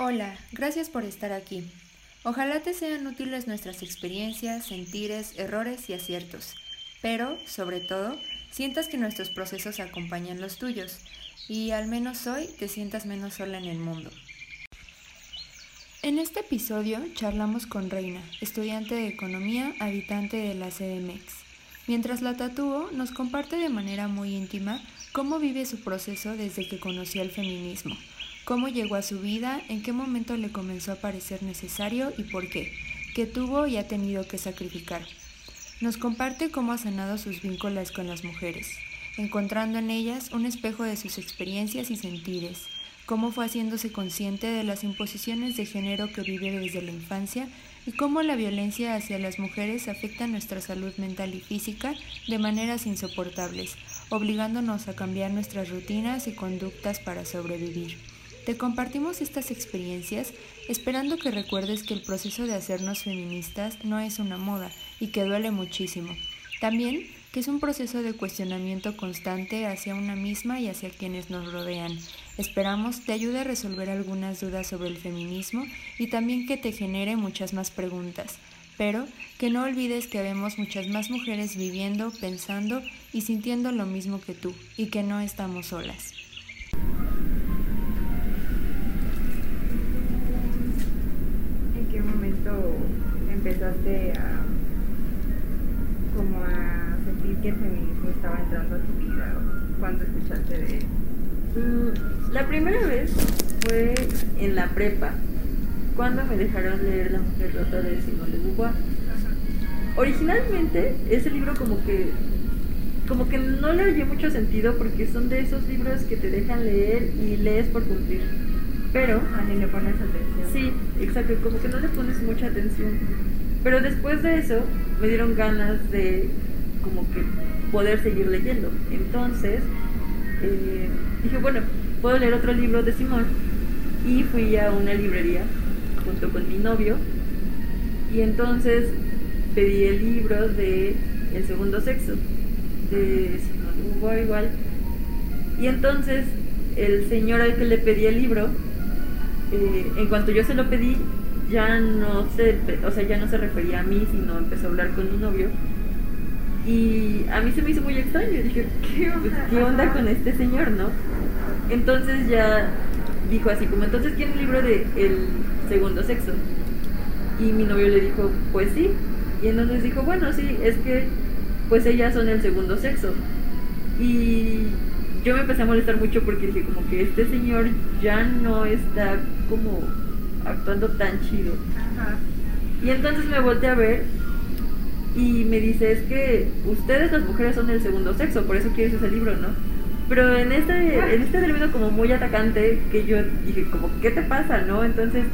Hola, gracias por estar aquí. Ojalá te sean útiles nuestras experiencias, sentires, errores y aciertos, pero, sobre todo, sientas que nuestros procesos acompañan los tuyos y al menos hoy te sientas menos sola en el mundo. En este episodio charlamos con Reina, estudiante de economía, habitante de la CDMX. Mientras la tatúo, nos comparte de manera muy íntima cómo vive su proceso desde que conoció el feminismo, cómo llegó a su vida, en qué momento le comenzó a parecer necesario y por qué, qué tuvo y ha tenido que sacrificar. Nos comparte cómo ha sanado sus vínculos con las mujeres, encontrando en ellas un espejo de sus experiencias y sentires, cómo fue haciéndose consciente de las imposiciones de género que vive desde la infancia y cómo la violencia hacia las mujeres afecta nuestra salud mental y física de maneras insoportables, obligándonos a cambiar nuestras rutinas y conductas para sobrevivir. Te compartimos estas experiencias esperando que recuerdes que el proceso de hacernos feministas no es una moda y que duele muchísimo. También que es un proceso de cuestionamiento constante hacia una misma y hacia quienes nos rodean. Esperamos te ayude a resolver algunas dudas sobre el feminismo y también que te genere muchas más preguntas, pero que no olvides que vemos muchas más mujeres viviendo, pensando y sintiendo lo mismo que tú y que no estamos solas. ¿En qué momento empezaste a como a sentir que el feminismo estaba entrando a tu vida o cuando escuchaste de él? Mm, la primera vez fue en la prepa, cuando me dejaron leer La mujer rota de Simone de Beauvoir. Originalmente ese libro como que como que no le oye mucho sentido porque son de esos libros que te dejan leer y lees por cumplir. Pero A ni le pones atención. Sí, exacto, como que no le pones mucha atención. Pero después de eso me dieron ganas de como que poder seguir leyendo. Entonces eh, dije, bueno, puedo leer otro libro de Simón. Y fui a una librería junto con mi novio. Y entonces pedí el libro de El segundo sexo, de Simón Beauvoir igual. Y entonces el señor al que le pedí el libro, eh, en cuanto yo se lo pedí, ya no se, o sea, ya no se refería a mí, sino empezó a hablar con mi novio. Y a mí se me hizo muy extraño. Dije, ¿qué onda, ¿qué onda con este señor, no? Entonces ya dijo así como, entonces ¿quién el libro de El segundo sexo? Y mi novio le dijo, pues sí. Y entonces dijo, bueno, sí, es que pues ellas son el segundo sexo. Y yo me empecé a molestar mucho porque dije como que este señor ya no está como actuando tan chido. Ajá. Y entonces me volteé a ver y me dice, es que ustedes las mujeres son el segundo sexo, por eso quieres ese libro, ¿no? Pero en este, en este término como muy atacante, que yo dije, como, ¿qué te pasa, no? Entonces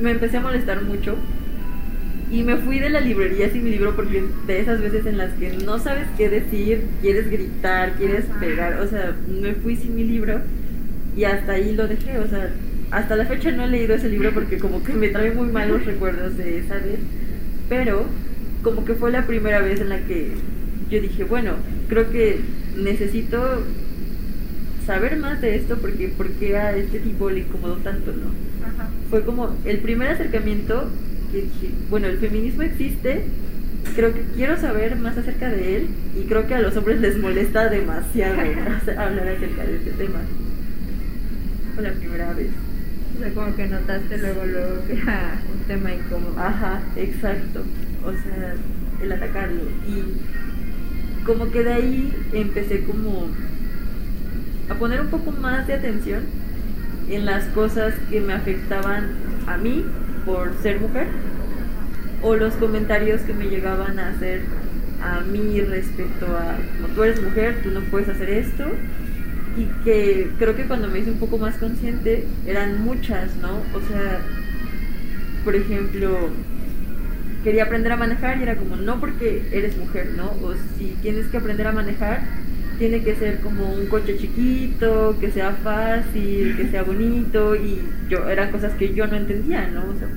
me empecé a molestar mucho y me fui de la librería sin mi libro porque de esas veces en las que no sabes qué decir, quieres gritar, quieres pegar, o sea, me fui sin mi libro y hasta ahí lo dejé, o sea, hasta la fecha no he leído ese libro porque como que me trae muy malos recuerdos de esa vez, pero como que fue la primera vez en la que yo dije, bueno, creo que necesito saber más de esto porque porque a este tipo le incomodó tanto, ¿no? Ajá. Fue como el primer acercamiento que dije, bueno, el feminismo existe, creo que quiero saber más acerca de él y creo que a los hombres les molesta demasiado hablar acerca de este tema. Fue la primera vez. Sea, como que notaste luego, luego que era un tema incómodo. Ajá, exacto. O sea, el atacarlo. Y como que de ahí empecé como a poner un poco más de atención en las cosas que me afectaban a mí por ser mujer o los comentarios que me llegaban a hacer a mí respecto a como tú eres mujer, tú no puedes hacer esto y que creo que cuando me hice un poco más consciente eran muchas, ¿no? O sea, por ejemplo, quería aprender a manejar y era como, no porque eres mujer, ¿no? O si tienes que aprender a manejar, tiene que ser como un coche chiquito, que sea fácil, que sea bonito y yo eran cosas que yo no entendía, ¿no? O sea,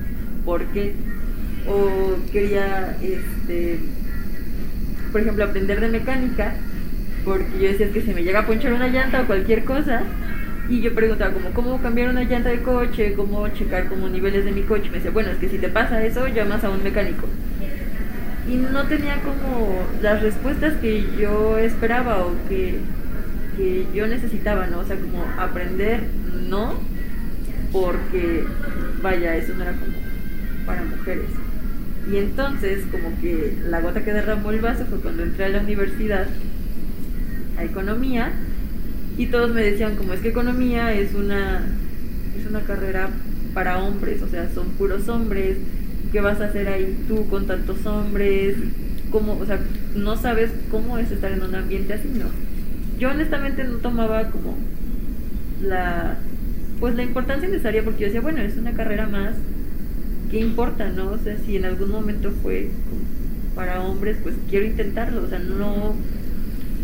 ¿por qué? O quería, este, por ejemplo, aprender de mecánica porque yo decía "Es que se me llega a ponchar una llanta o cualquier cosa, Y yo preguntaba como, ¿cómo cambiar una llanta de coche? ¿Cómo checar como niveles de mi coche? Me decía, bueno, es que si te pasa eso, llamas a un mecánico. Y no tenía como las respuestas que yo esperaba o que, que yo necesitaba, ¿no? O sea, como aprender, no, porque, vaya, eso no era como para mujeres. Y entonces, como que la gota que derramó el vaso fue cuando entré a la universidad a economía y todos me decían como es que economía es una es una carrera para hombres, o sea, son puros hombres, ¿qué vas a hacer ahí tú con tantos hombres? ¿Cómo, o sea, no sabes cómo es estar en un ambiente así, ¿no? Yo honestamente no tomaba como la pues la importancia necesaria porque yo decía, bueno, es una carrera más, ¿qué importa, no? O sea, si en algún momento fue para hombres, pues quiero intentarlo, o sea, no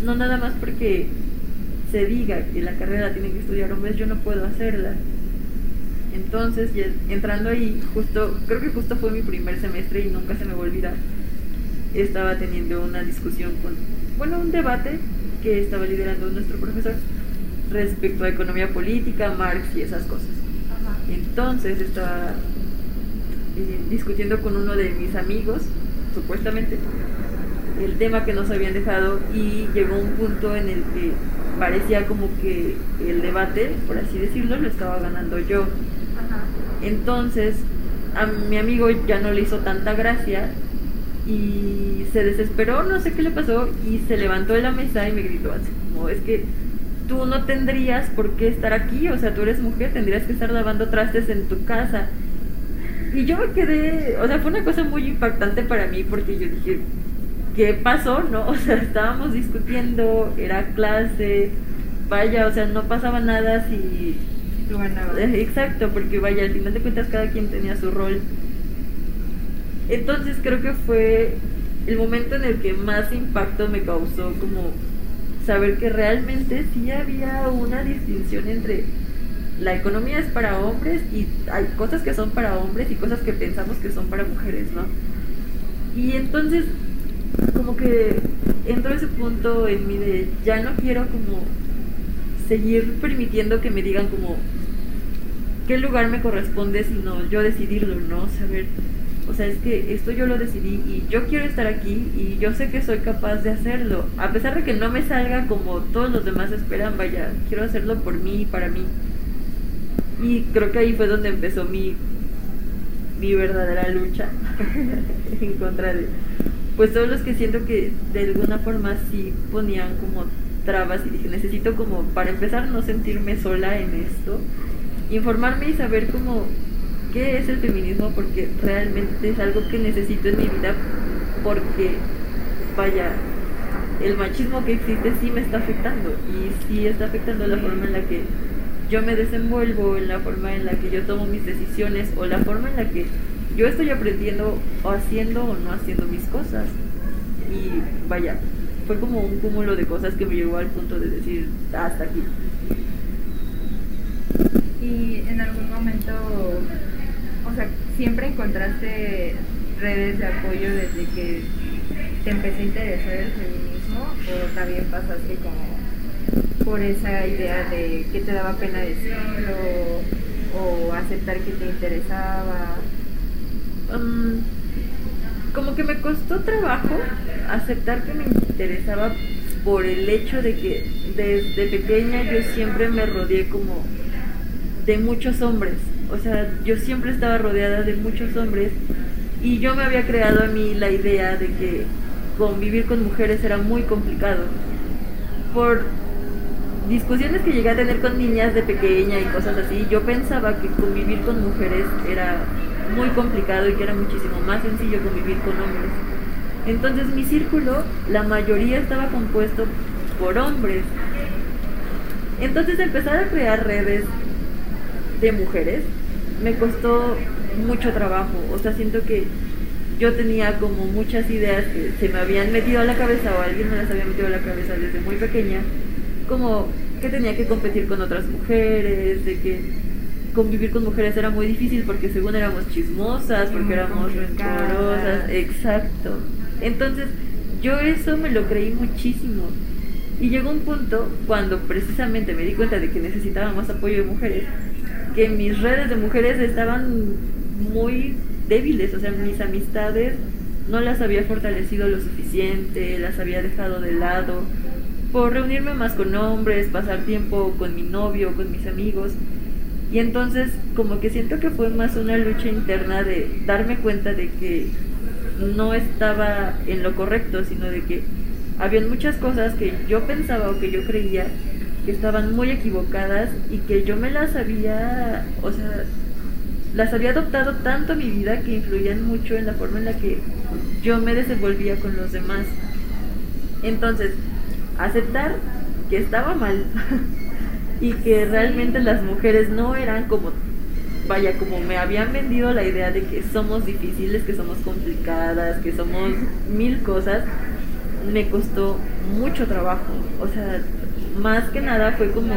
no nada más porque se diga que la carrera tiene que estudiar hombres, yo no puedo hacerla. Entonces, entrando ahí, justo, creo que justo fue mi primer semestre y nunca se me va a olvidar. Estaba teniendo una discusión con, bueno, un debate que estaba liderando nuestro profesor respecto a economía política, Marx y esas cosas. Entonces estaba eh, discutiendo con uno de mis amigos, supuestamente, el tema que nos habían dejado y llegó un punto en el que parecía como que el debate, por así decirlo, lo estaba ganando yo. Entonces, a mi amigo ya no le hizo tanta gracia y se desesperó, no sé qué le pasó, y se levantó de la mesa y me gritó así, como es que tú no tendrías por qué estar aquí, o sea, tú eres mujer, tendrías que estar lavando trastes en tu casa. Y yo me quedé, o sea, fue una cosa muy impactante para mí porque yo dije, ¿qué pasó? ¿No? O sea, estábamos discutiendo, era clase, vaya, o sea, no pasaba nada si... Eh, exacto, porque vaya, al final de cuentas cada quien tenía su rol. Entonces creo que fue el momento en el que más impacto me causó como saber que realmente sí había una distinción entre la economía es para hombres y hay cosas que son para hombres y cosas que pensamos que son para mujeres, ¿no? Y entonces como que entró ese punto en mí de ya no quiero como seguir permitiendo que me digan como qué lugar me corresponde sino yo decidirlo, ¿no? Saber, o sea, es que esto yo lo decidí y yo quiero estar aquí y yo sé que soy capaz de hacerlo, a pesar de que no me salga como todos los demás esperan, vaya, quiero hacerlo por mí y para mí. Y creo que ahí fue donde empezó mi mi verdadera lucha en contra de pues todos los que siento que de alguna forma sí ponían como trabas y dije, necesito como, para empezar, no sentirme sola en esto, informarme y saber como qué es el feminismo porque realmente es algo que necesito en mi vida porque, vaya, el machismo que existe sí me está afectando y sí está afectando la forma en la que yo me desenvuelvo, en la forma en la que yo tomo mis decisiones o la forma en la que yo estoy aprendiendo o haciendo o no haciendo mis cosas. Y vaya, fue como un cúmulo de cosas que me llevó al punto de decir, hasta aquí. Y en algún momento, o sea, siempre encontraste redes de apoyo desde que te empecé a interesar el feminismo o también pasaste como por esa idea de que te daba pena decirlo o aceptar que te interesaba como que me costó trabajo aceptar que me interesaba por el hecho de que desde pequeña yo siempre me rodeé como de muchos hombres. O sea, yo siempre estaba rodeada de muchos hombres y yo me había creado a mí la idea de que convivir con mujeres era muy complicado. Por discusiones que llegué a tener con niñas de pequeña y cosas así, yo pensaba que convivir con mujeres era muy complicado y que era muchísimo más sencillo convivir con hombres. Entonces mi círculo, la mayoría estaba compuesto por hombres. Entonces empezar a crear redes de mujeres me costó mucho trabajo. O sea, siento que yo tenía como muchas ideas que se me habían metido a la cabeza o alguien me las había metido a la cabeza desde muy pequeña, como que tenía que competir con otras mujeres, de que convivir con mujeres era muy difícil porque según éramos chismosas, porque éramos rencorosas, exacto. Entonces, yo eso me lo creí muchísimo. Y llegó un punto cuando precisamente me di cuenta de que necesitaba más apoyo de mujeres, que mis redes de mujeres estaban muy débiles, o sea, mis amistades no las había fortalecido lo suficiente, las había dejado de lado, por reunirme más con hombres, pasar tiempo con mi novio, con mis amigos. Y entonces como que siento que fue más una lucha interna de darme cuenta de que no estaba en lo correcto, sino de que habían muchas cosas que yo pensaba o que yo creía que estaban muy equivocadas y que yo me las había, o sea, las había adoptado tanto mi vida que influían mucho en la forma en la que yo me desenvolvía con los demás. Entonces, aceptar que estaba mal y que realmente las mujeres no eran como, vaya, como me habían vendido la idea de que somos difíciles, que somos complicadas, que somos mil cosas, me costó mucho trabajo. O sea, más que nada fue como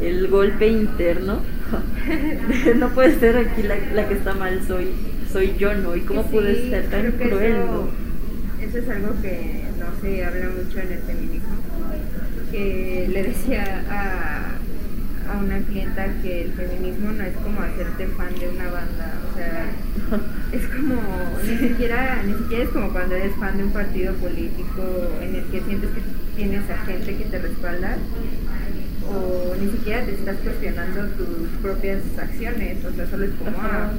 el golpe interno. no puede ser aquí la, que está mal, soy soy yo, ¿no? ¿Y cómo pude ser tan cruel? Eso, es algo que no se habla mucho en el feminismo. Que le decía a, a una clienta que el feminismo no es como hacerte fan de una banda, o sea, es como, ni siquiera, ni siquiera es como cuando eres fan de un partido político en el que sientes que tienes a gente que te respalda, o ni siquiera te estás cuestionando tus propias acciones, o sea, solo es como, ah,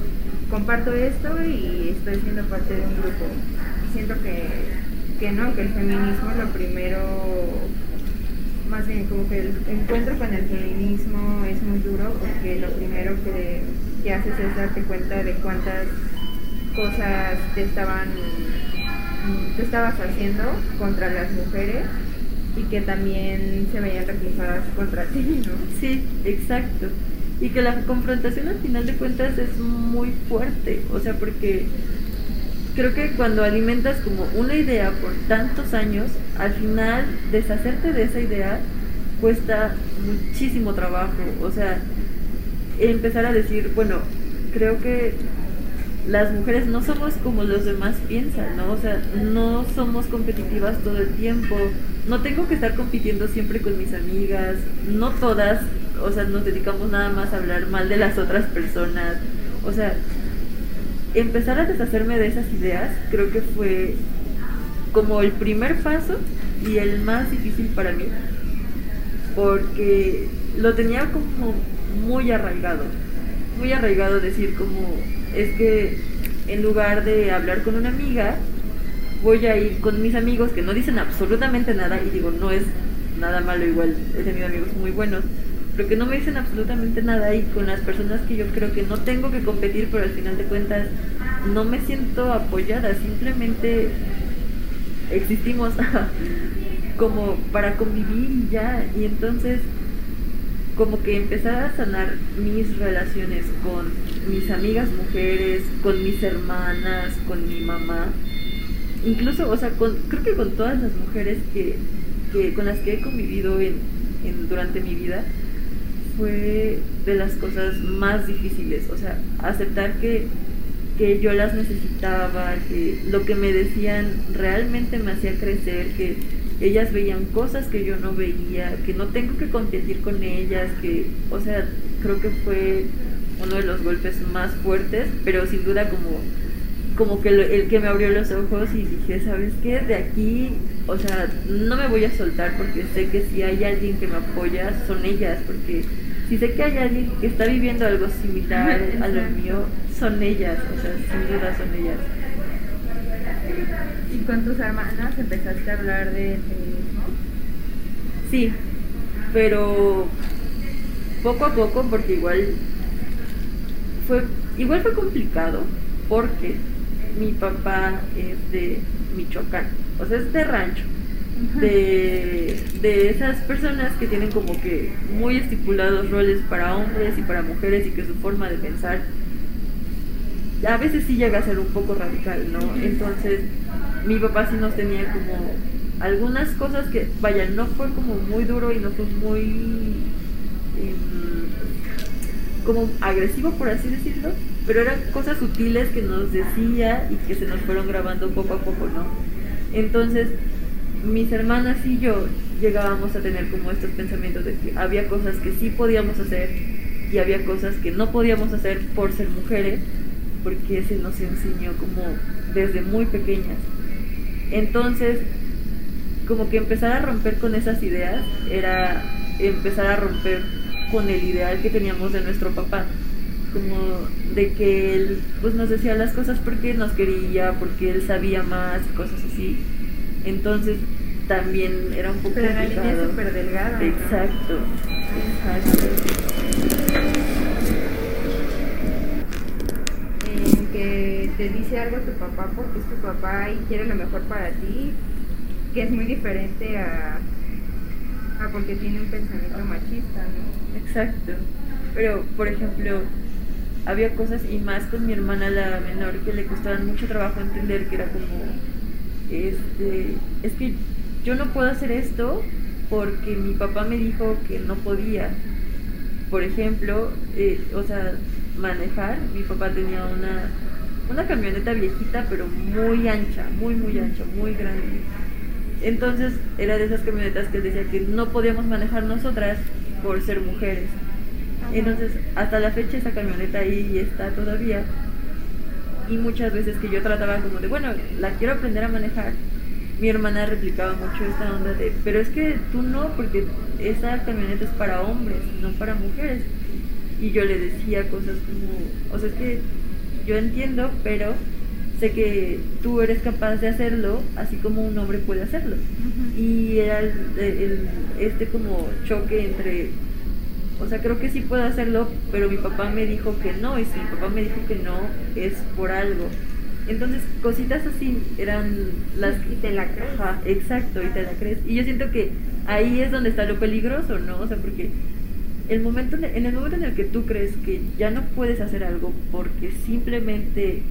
comparto esto y estoy siendo parte de un grupo. Siento que, que no, que el feminismo lo primero más bien como que el encuentro con el feminismo es muy duro porque lo primero que, haces es darte cuenta de cuántas cosas te estaban te estabas haciendo contra las mujeres y que también se veían reflejadas contra ti, ¿no? Sí, exacto. Y que la confrontación al final de cuentas es muy fuerte, o sea, porque creo que cuando alimentas como una idea por tantos años, al final deshacerte de esa idea cuesta muchísimo trabajo. O sea, empezar a decir, bueno, creo que las mujeres no somos como los demás piensan, ¿no? O sea, no somos competitivas todo el tiempo, no tengo que estar compitiendo siempre con mis amigas, no todas, o sea, nos dedicamos nada más a hablar mal de las otras personas, o sea, empezar a deshacerme de esas ideas creo que fue como el primer paso y el más difícil para mí, porque lo tenía como muy arraigado, muy arraigado decir como, es que en lugar de hablar con una amiga, voy a ir con mis amigos que no dicen absolutamente nada y digo, no es nada malo, igual he tenido amigos muy buenos, pero que no me dicen absolutamente nada y con las personas que yo creo que no tengo que competir, pero al final de cuentas no me siento apoyada, simplemente existimos como para convivir y ya, y entonces como que empezar a sanar mis relaciones con mis amigas mujeres, con mis hermanas, con mi mamá, incluso, o sea, con, creo que con todas las mujeres que, con las que he convivido en, durante mi vida, fue de las cosas más difíciles, o sea, aceptar que, que yo las necesitaba, que lo que me decían realmente me hacía crecer, que ellas veían cosas que yo no veía, que no tengo que competir con ellas, que, o sea, creo que fue uno de los golpes más fuertes, pero sin duda como, como que el que me abrió los ojos y dije, ¿sabes qué? De aquí, o sea, no me voy a soltar porque sé que si hay alguien que me apoya, son ellas, porque si sé que hay alguien que está viviendo algo similar a lo mío, son ellas, o sea, sin duda son ellas. ¿Y con tus hermanas empezaste a hablar de feminismo? Sí, pero poco a poco, porque igual fue, igual fue complicado, porque mi papá es de Michoacán, o sea, es de rancho de, de esas personas que tienen como que muy estipulados roles para hombres y para mujeres y que su forma de pensar a veces sí llega a ser un poco radical, ¿no? Entonces mi papá sí nos tenía como algunas cosas que, vaya, no fue como muy duro y no fue muy em, como agresivo, por así decirlo, pero eran cosas sutiles que nos decía y que se nos fueron grabando poco a poco, ¿no? Entonces, mis hermanas y yo llegábamos a tener como estos pensamientos de que había cosas que sí podíamos hacer y había cosas que no podíamos hacer por ser mujeres, porque se nos enseñó como desde muy pequeñas. Entonces, como que empezar a romper con esas ideas era empezar a romper con el ideal que teníamos de nuestro papá como de que él pues nos decía las cosas porque nos quería, porque él sabía más y cosas así. Entonces también era un poco Pero la línea es súper delgada. Exacto, exacto. En que te dice algo tu papá porque es tu papá y quiere lo mejor para ti, que es muy diferente a, a porque tiene un pensamiento machista, ¿no? Exacto. Pero, por ejemplo, había cosas, y más con mi hermana la menor, que le costaban mucho trabajo entender que era como, este, es que yo no puedo hacer esto porque mi papá me dijo que no podía. Por ejemplo, eh, o sea, manejar, mi papá tenía una, una camioneta viejita, pero muy ancha, muy, muy ancha, muy grande. Entonces era de esas camionetas que decía que no podíamos manejar nosotras por ser mujeres. Entonces, hasta la fecha esa camioneta ahí está todavía. Y muchas veces que yo trataba como de, bueno, la quiero aprender a manejar, mi hermana replicaba mucho esta onda de, pero es que tú no, porque esa camioneta es para hombres, no para mujeres. Y yo le decía cosas como, o sea, es que yo entiendo, pero sé que tú eres capaz de hacerlo, así como un hombre puede hacerlo. Y era este como choque entre o sea, creo que sí puedo hacerlo, pero mi papá me dijo que no, y si mi papá me dijo que no, es por algo. Entonces, cositas así eran las... Y te la crees. Ajá, exacto, y te la crees. Y yo siento que ahí es donde está lo peligroso, ¿no? O sea, porque el momento, en el momento en el que tú crees que ya no puedes hacer algo porque simplemente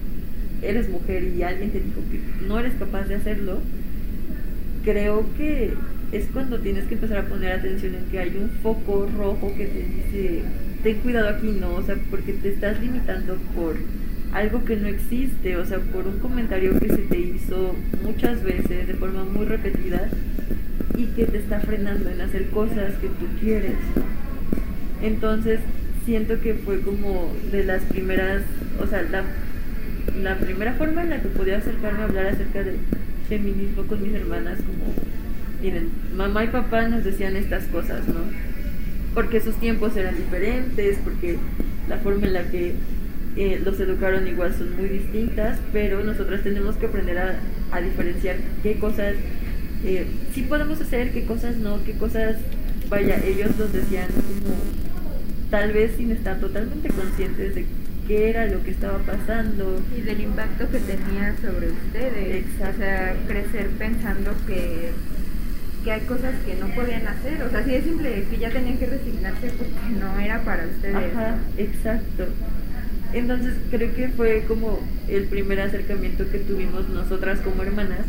eres mujer y alguien te dijo que no eres capaz de hacerlo, creo que es cuando tienes que empezar a poner atención en que hay un foco rojo que te dice, ten cuidado aquí, no, o sea, porque te estás limitando por algo que no existe, o sea, por un comentario que se te hizo muchas veces de forma muy repetida y que te está frenando en hacer cosas que tú quieres. Entonces, siento que fue como de las primeras, o sea, la, la primera forma en la que podía acercarme a hablar acerca del feminismo con mis hermanas, como miren, mamá y papá nos decían estas cosas, ¿no? Porque sus tiempos eran diferentes, porque la forma en la que eh, los educaron igual son muy distintas, pero nosotras tenemos que aprender a, diferenciar qué cosas eh, sí podemos hacer, qué cosas no, qué cosas, vaya, ellos nos decían como tal vez sin estar totalmente conscientes de qué era lo que estaba pasando. Y del impacto que tenía sobre ustedes. Exacto. O sea, crecer pensando que que hay cosas que no podían hacer. O sea, sí es simple que ya tenían que resignarse porque no era para ustedes. Ajá, exacto. Entonces creo que fue como el primer acercamiento que tuvimos nosotras como hermanas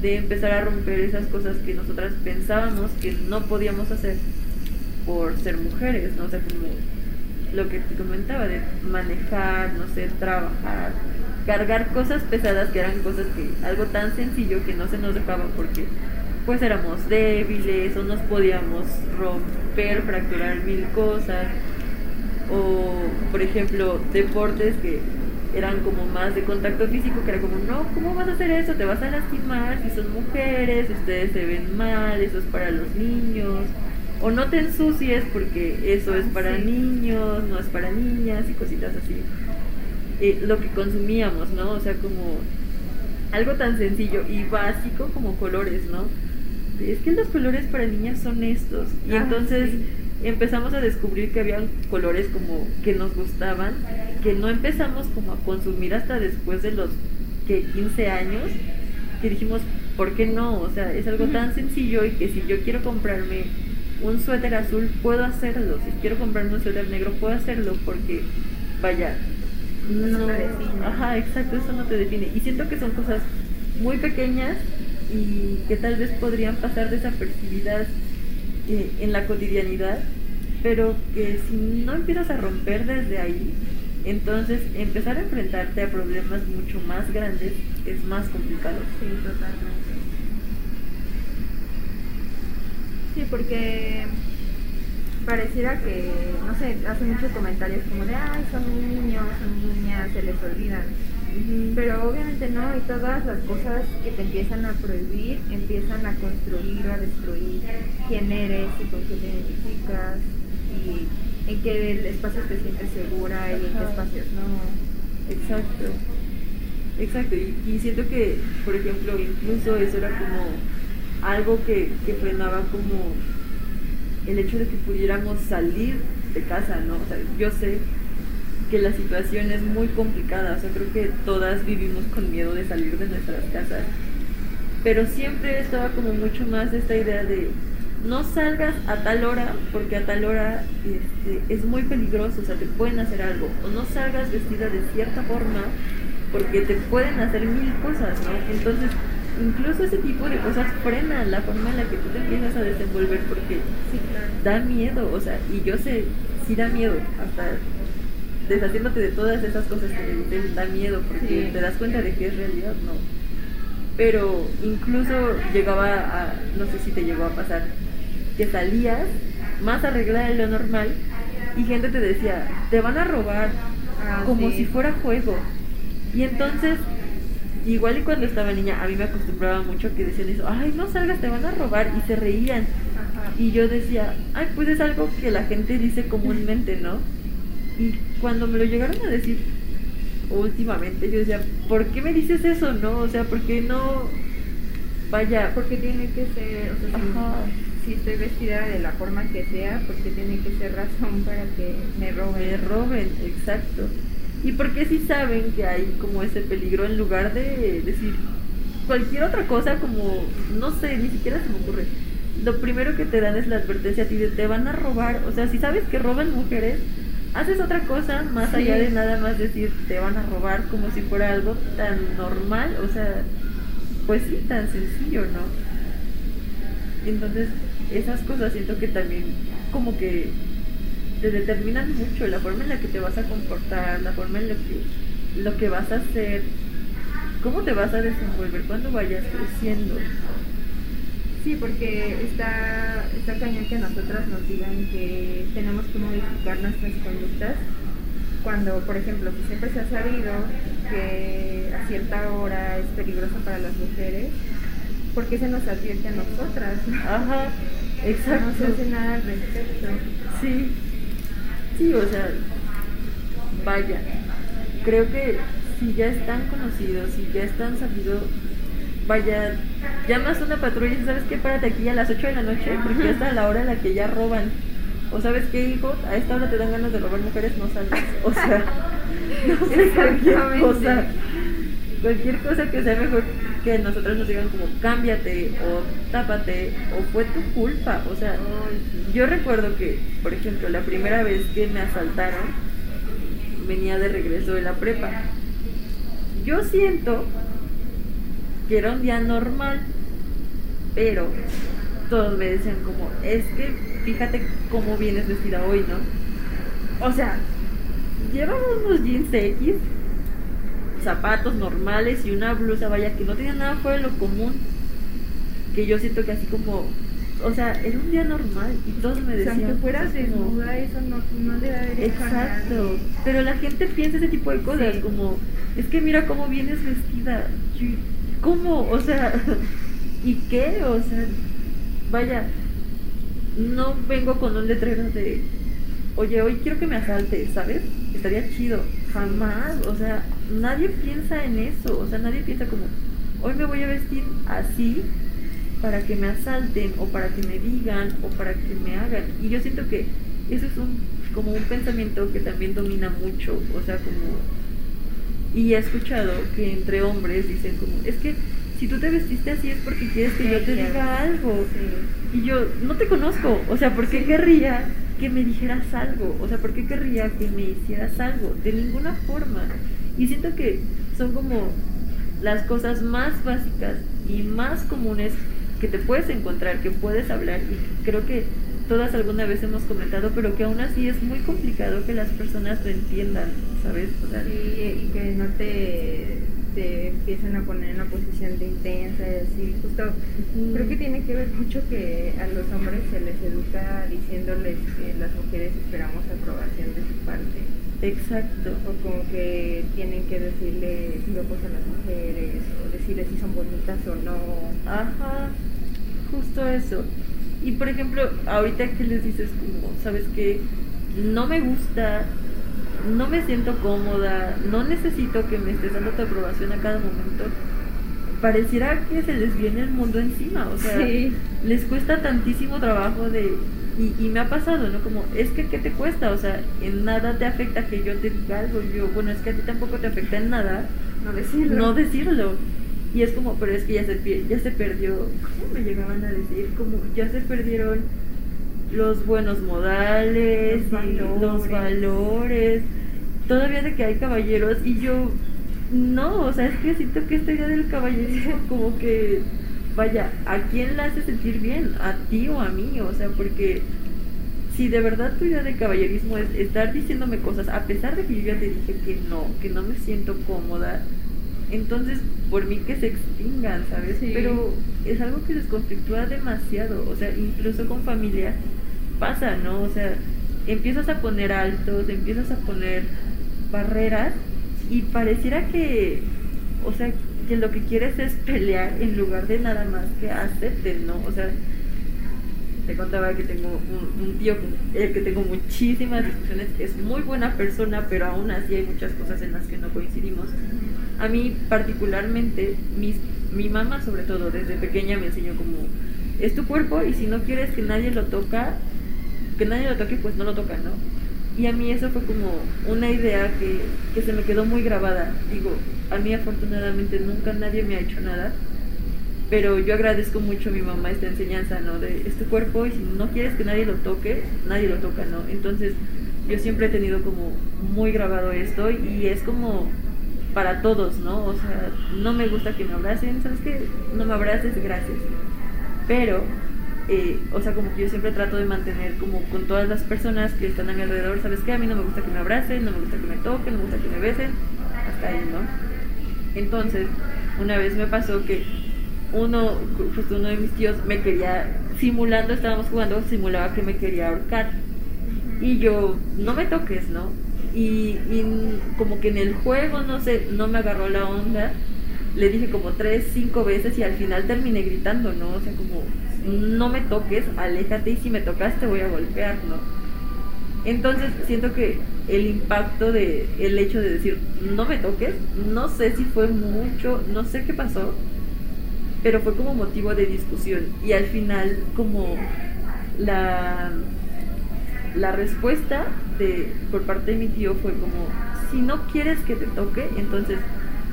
de empezar a romper esas cosas que nosotras pensábamos que no podíamos hacer por ser mujeres, ¿no? O sea, como lo que te comentaba de manejar, no sé, trabajar, cargar cosas pesadas que eran cosas que algo tan sencillo que no se nos dejaba porque pues éramos débiles o nos podíamos romper, fracturar mil cosas. O, por ejemplo, deportes que eran como más de contacto físico, que era como, no, ¿cómo vas a hacer eso? Te vas a lastimar si son mujeres, ustedes se ven mal, eso es para los niños. O no te ensucies porque eso es para niños, no es para niñas y cositas así. Eh, lo que consumíamos, ¿no? O sea, como algo tan sencillo y básico como colores, ¿no? Es que los colores para niñas son estos. Y Ah, entonces sí. empezamos a descubrir que habían colores como que nos gustaban, que no empezamos como a consumir hasta después de los que 15 años, que dijimos, ¿por qué no? O sea, es algo tan sencillo y que si yo quiero comprarme un suéter azul, puedo hacerlo. Si quiero comprarme un suéter negro, puedo hacerlo porque, vaya, no te define. Ajá, exacto, eso no te define. Y siento que son cosas muy pequeñas y que tal vez podrían pasar desapercibidas eh, en la cotidianidad, pero que si no empiezas a romper desde ahí, entonces empezar a enfrentarte a problemas mucho más grandes es más complicado. Sí, totalmente. Sí, porque pareciera que, no sé, hacen muchos comentarios como de, ay, son niños, son niñas, se les olvidan. Pero obviamente no, y todas las cosas que te empiezan a prohibir empiezan a construir o a destruir quién eres y con quién te identificas y en qué espacios te sientes segura y en qué espacios no. Exacto. Exacto, y, siento que, por ejemplo, incluso eso era como algo que, que frenaba como el hecho de que pudiéramos salir de casa, ¿no? O sea, yo sé que la situación es muy complicada, o sea, creo que todas vivimos con miedo de salir de nuestras casas, pero siempre estaba como mucho más esta idea de no salgas a tal hora porque a tal hora este, es muy peligroso, o sea, te pueden hacer algo, o no salgas vestida de cierta forma porque te pueden hacer mil cosas, ¿no? Entonces, incluso ese tipo de cosas frenan la forma en la que tú te empiezas a desenvolver porque da miedo, o sea, y yo sé, sí da miedo, hasta deshaciéndote de todas esas cosas que te da miedo porque te das cuenta de que es realidad, no. Pero incluso llegaba a, no sé si te llegó a pasar, que salías más arreglada de lo normal y gente te decía, te van a robar ah, como si fuera juego. Y entonces, igual y cuando estaba niña, a mí me acostumbraba mucho que decían eso, ay, no salgas, te van a robar, y se reían. Y yo decía, ay, pues es algo que la gente dice comúnmente, ¿no? Y cuando me lo llegaron a decir últimamente, yo decía, ¿por qué me dices eso, no? O sea, ¿por qué no? Vaya. Porque tiene que ser, o sea, si, estoy vestida de la forma que sea, porque tiene que ser razón para que me roben. Me roben, exacto. ¿Y por qué si saben que hay como ese peligro en lugar de decir cualquier otra cosa como, no sé, ni siquiera se me ocurre? Lo primero que te dan es la advertencia a ti de te van a robar. O sea, si sabes que roban mujeres, haces otra cosa más allá de nada más decir te van a robar como si fuera algo tan normal, o sea, pues sí, tan sencillo, ¿no? Entonces, esas cosas siento que también como que te determinan mucho la forma en la que te vas a comportar, la forma en la que lo que vas a hacer, cómo te vas a desenvolver cuando vayas creciendo. Sí, porque está, está cañón que nosotras nos digan que tenemos que modificar nuestras conductas cuando, por ejemplo, si siempre se ha sabido que a cierta hora es peligroso para las mujeres, ¿por qué se nos advierte a nosotras? Ajá, exacto. No se hace nada al respecto. Sí, sí, o sea, vaya, creo que si ya están conocidos, si ya están sabidos vaya, llamas a una patrulla y sabes que párate aquí a las 8 de la noche porque esta es la hora en la que ya roban. O sabes qué, hijo, a esta hora te dan ganas de robar mujeres, no salgas. O sea, no sé, cualquier cosa. Cualquier cosa que sea mejor que nosotros nos digan como cámbiate o tápate o fue tu culpa. O sea, yo recuerdo que, por ejemplo, la primera vez que me asaltaron, venía de regreso de la prepa. Yo siento que era un día normal, pero todos me decían como, es que fíjate cómo vienes vestida hoy, ¿no? O sea, llevamos unos jeans X, zapatos normales y una blusa, vaya, que no tenía nada fuera de lo común. Que yo siento que así como, o sea, era un día normal y todos me decían. O sea, fueras desnuda, eso no, no debe haber Exacto. Pero la gente piensa ese tipo de cosas, como, es que mira cómo vienes vestida. ¿Cómo? O sea, ¿y qué? O sea, vaya, no vengo con un letrero de, oye, hoy quiero que me asalte, ¿sabes? Estaría chido. Jamás, o sea, nadie piensa en eso, o sea, nadie piensa como, hoy me voy a vestir así para que me asalten o para que me digan o para que me hagan. Y yo siento que eso es un, como un pensamiento que también domina mucho, o sea, como y he escuchado que entre hombres dicen como, es que si tú te vestiste así es porque quieres que yo te diga algo. Y yo, no te conozco, o sea, ¿por qué querría que me dijeras algo? O sea, ¿por qué querría que me hicieras algo? De ninguna forma. Y siento que son como las cosas más básicas y más comunes que te puedes encontrar, que puedes hablar y creo que todas alguna vez hemos comentado, pero que aún así es muy complicado que las personas lo entiendan, ¿sabes? sí, y que no te te empiezan a poner en una posición de intensa y así. Justo creo que tiene que ver mucho que a los hombres se les educa diciéndoles que las mujeres esperamos aprobación de su parte. Exacto. O como que tienen que decirle piropos a las mujeres, o decirles si son bonitas o no. Ajá, justo eso. Y por ejemplo, ahorita que les dices como, ¿sabes qué? No me gusta, no me siento cómoda, no necesito que me estés dando tu aprobación a cada momento. Pareciera que se les viene el mundo encima, o sea, Sí. les cuesta tantísimo trabajo de... Y, y me ha pasado, ¿no? Como, es que, ¿qué te cuesta? O sea, en nada te afecta que yo te diga algo. Yo, bueno, es que a ti tampoco te afecta en nada No decirlo. no decirlo. Y es como, pero es que ya se, ya se perdió, ¿cómo me llegaban a decir? Como ya se perdieron los buenos modales, Los y los valores. valores. Todavía de que hay caballeros y yo, no, o sea, es que siento que este día del caballerismo como que, vaya, ¿a quién la hace sentir bien? ¿A ti o a mí? O sea, porque si de verdad tu idea de caballerismo es estar diciéndome cosas, a pesar de que yo ya te dije que no, que no me siento cómoda, entonces por mí que se extingan, ¿sabes? Sí. Pero es algo que les conflictúa demasiado, o sea, incluso con familia pasa, ¿no? O sea, empiezas a poner altos, empiezas a poner barreras y pareciera que, o sea, que lo que quieres es pelear en lugar de nada más que acepten, ¿no? O sea, te contaba que tengo un, un tío con el que tengo muchísimas discusiones, es muy buena persona, pero aún así hay muchas cosas en las que no coincidimos. A mí particularmente, mis, mi mamá sobre todo desde pequeña me enseñó como, es tu cuerpo y si no quieres que nadie lo toca, que nadie lo toque, pues no lo toca, ¿no? Y a mí eso fue como una idea que, que se me quedó muy grabada. Digo, a mí afortunadamente nunca nadie me ha hecho nada, pero yo agradezco mucho a mi mamá esta enseñanza, ¿no? De es tu cuerpo y si no quieres que nadie lo toque, nadie lo toca, ¿no? Entonces yo siempre he tenido como muy grabado esto y es como para todos, ¿no? O sea, no me gusta que me abracen, ¿sabes qué? No me abraces, gracias. Pero, eh, o sea, como que yo siempre trato de mantener como con todas las personas que están a mi alrededor, ¿sabes qué? A mí no me gusta que me abracen, no me gusta que me toquen, no me gusta que me besen, hasta ahí, ¿no? Entonces, una vez me pasó que uno, justo uno de mis tíos me quería, simulando, estábamos jugando, simulaba que me quería ahorcar. Y yo, no me toques, ¿no? Y, como que en el juego, no sé, no me agarró la onda. Le dije como tres, cinco veces y al final terminé gritando, ¿no? O sea, como, no me toques, aléjate y si me tocas te voy a golpear, ¿no? Entonces siento que el impacto de el hecho de decir no me toques, no sé si fue mucho, no sé qué pasó, pero fue como motivo de discusión y al final como la la respuesta de por parte de mi tío fue como si no quieres que te toque, entonces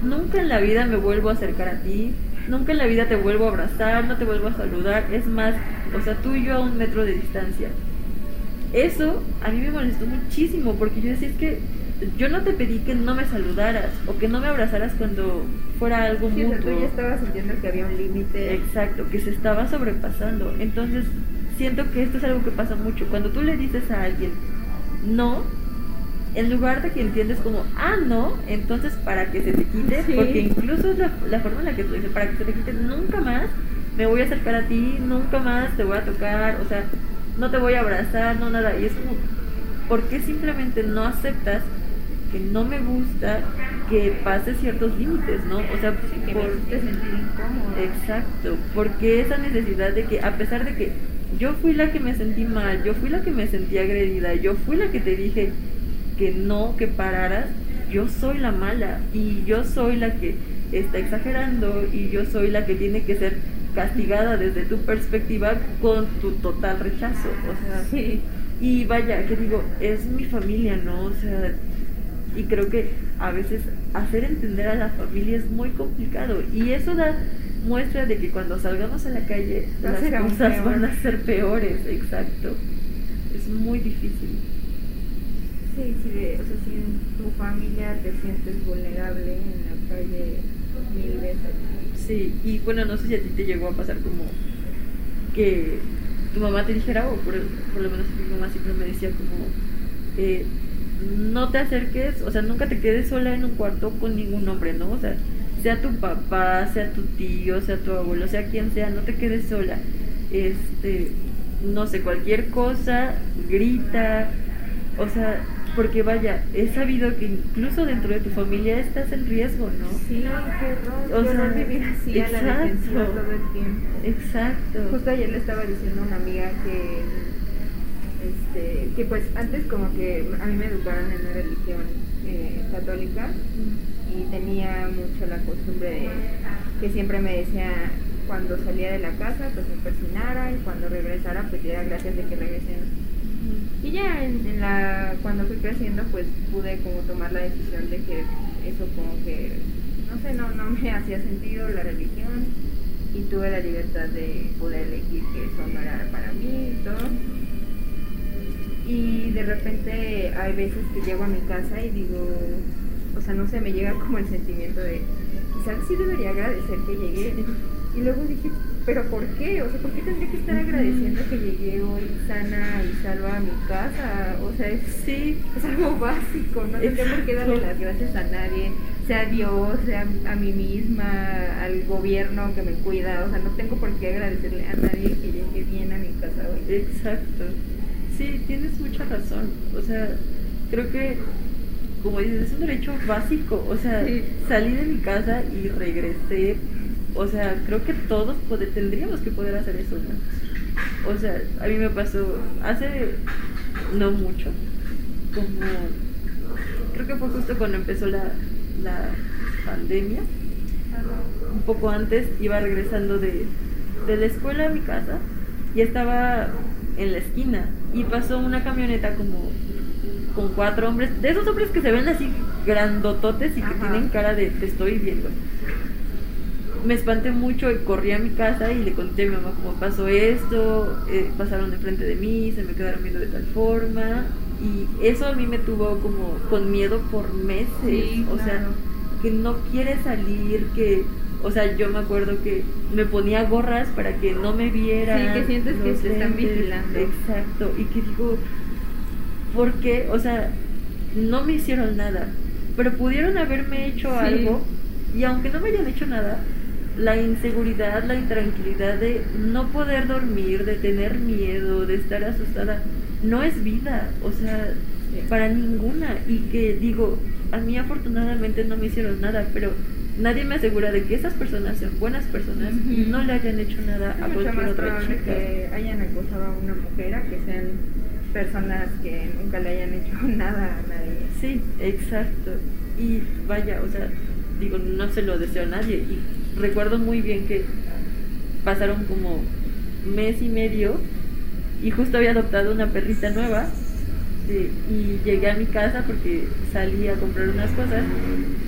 nunca en la vida me vuelvo a acercar a ti, nunca en la vida te vuelvo a abrazar, no te vuelvo a saludar, es más, o sea, tú y yo a un metro de distancia. Eso a mí me molestó muchísimo porque yo decía es que yo no te pedí que no me saludaras o que no me abrazaras cuando fuera algo Sí, o sea, mutuo. tú ya estabas sintiendo que había un límite. Exacto, que se estaba sobrepasando. Entonces, siento que esto es algo que pasa mucho. Cuando tú le dices a alguien no, en lugar de que entiendes como, ah, no, entonces para que se te quite, Sí. porque incluso es la, la forma en la que tú dices, para que se te quite, nunca más me voy a acercar a ti, nunca más te voy a tocar, o sea, no te voy a abrazar, no nada. Y es como, ¿por qué simplemente no aceptas que no me gusta que pase ciertos límites, ¿no? O sea, Sí, que por- me sentir incómodo. Exacto, porque esa necesidad de que a pesar de que yo fui la que me sentí mal, yo fui la que me sentí agredida, yo fui la que te dije que no, que pararas, yo soy la mala y yo soy la que está exagerando y yo soy la que tiene que ser castigada desde tu perspectiva con tu total rechazo, o sea, Sí. y vaya, que digo, es mi familia, ¿no? O sea, y creo que a veces hacer entender a la familia es muy complicado. Y eso da muestra de que cuando salgamos a la calle, Va las cosas peor. van a ser peores, exacto. Es muy difícil. Sí, sí, de- o sea, si en tu familia te sientes vulnerable en la calle mil veces. Sí, y bueno, no sé si a ti te llegó a pasar como que tu mamá te dijera, o por, por lo menos mi mamá siempre me decía como, eh, no te acerques, o sea, nunca te quedes sola en un cuarto con ningún hombre, ¿no? O sea, sea tu papá, sea tu tío, sea tu abuelo, sea quien sea, no te quedes sola. Este, no sé, cualquier cosa, grita, o sea, porque vaya, he sabido que incluso dentro de tu familia estás en riesgo, ¿no? Sí, qué horror, o sea, vivir así a la defensiva todo el tiempo. Exacto. Justo ayer le estaba diciendo a una amiga que, este, que pues antes como que a mí me educaron en una religión eh, católica y tenía mucho la costumbre de que siempre me decía cuando salía de la casa pues me persinara y cuando regresara pues diera gracias de que regresé y ya en, la, cuando fui creciendo, pues pude como tomar la decisión de que eso como que, no sé, no, no me hacía sentido la religión y tuve la libertad de poder elegir que eso no era para mí y todo. Y de repente hay veces que llego a mi casa y digo, o sea, no sé, me llega como el sentimiento de, quizás sí debería agradecer que llegué. Y luego dije, pero ¿por qué? O sea, ¿por qué tendría que estar agradeciendo que llegué hoy sana y salva a mi casa? O sea, sí, es algo básico, no tengo por qué darle las gracias a nadie, sea a Dios, sea a mí misma, al gobierno que me cuida, o sea, no tengo por qué agradecerle a nadie que llegue bien a mi casa hoy. Exacto. Sí, tienes mucha razón. O sea, creo que como dices, es un derecho básico. O sea, salí de mi casa y regresé o sea, creo que todos tendríamos que poder hacer eso, ¿no? O sea, a mí me pasó hace no mucho, como creo que fue justo cuando empezó la, la pandemia, un poco antes iba regresando de, de la escuela a mi casa y estaba en la esquina y pasó una camioneta como con cuatro hombres, de esos hombres que se ven así grandototes y que tienen cara de te estoy viendo me espanté mucho y corrí a mi casa y le conté a mi mamá cómo pasó esto, eh, pasaron de frente de mí, se me quedaron viendo de tal forma y eso a mí me tuvo como con miedo por meses, o sea, que no quiere salir, que, o sea, yo me acuerdo que me ponía gorras para que no me vieran. Sí, que sientes que se están vigilando. Exacto, y que digo, ¿por qué? O sea, no me hicieron nada, pero pudieron haberme hecho algo y aunque no me hayan hecho nada, la inseguridad, la intranquilidad de no poder dormir, de tener miedo, de estar asustada, no es vida, o sea, para ninguna. Y que digo, a mí afortunadamente no me hicieron nada, pero nadie me asegura de que esas personas sean buenas personas y no le hayan hecho nada a cualquier otra chica. que hayan acosado a una mujer a que sean personas que nunca le hayan hecho nada a nadie. Sí, exacto. Y vaya, o sea, digo, no se lo deseo a nadie. Y recuerdo muy bien que pasaron como mes y medio y justo había adoptado una perrita nueva y llegué a mi casa porque salí a comprar unas cosas.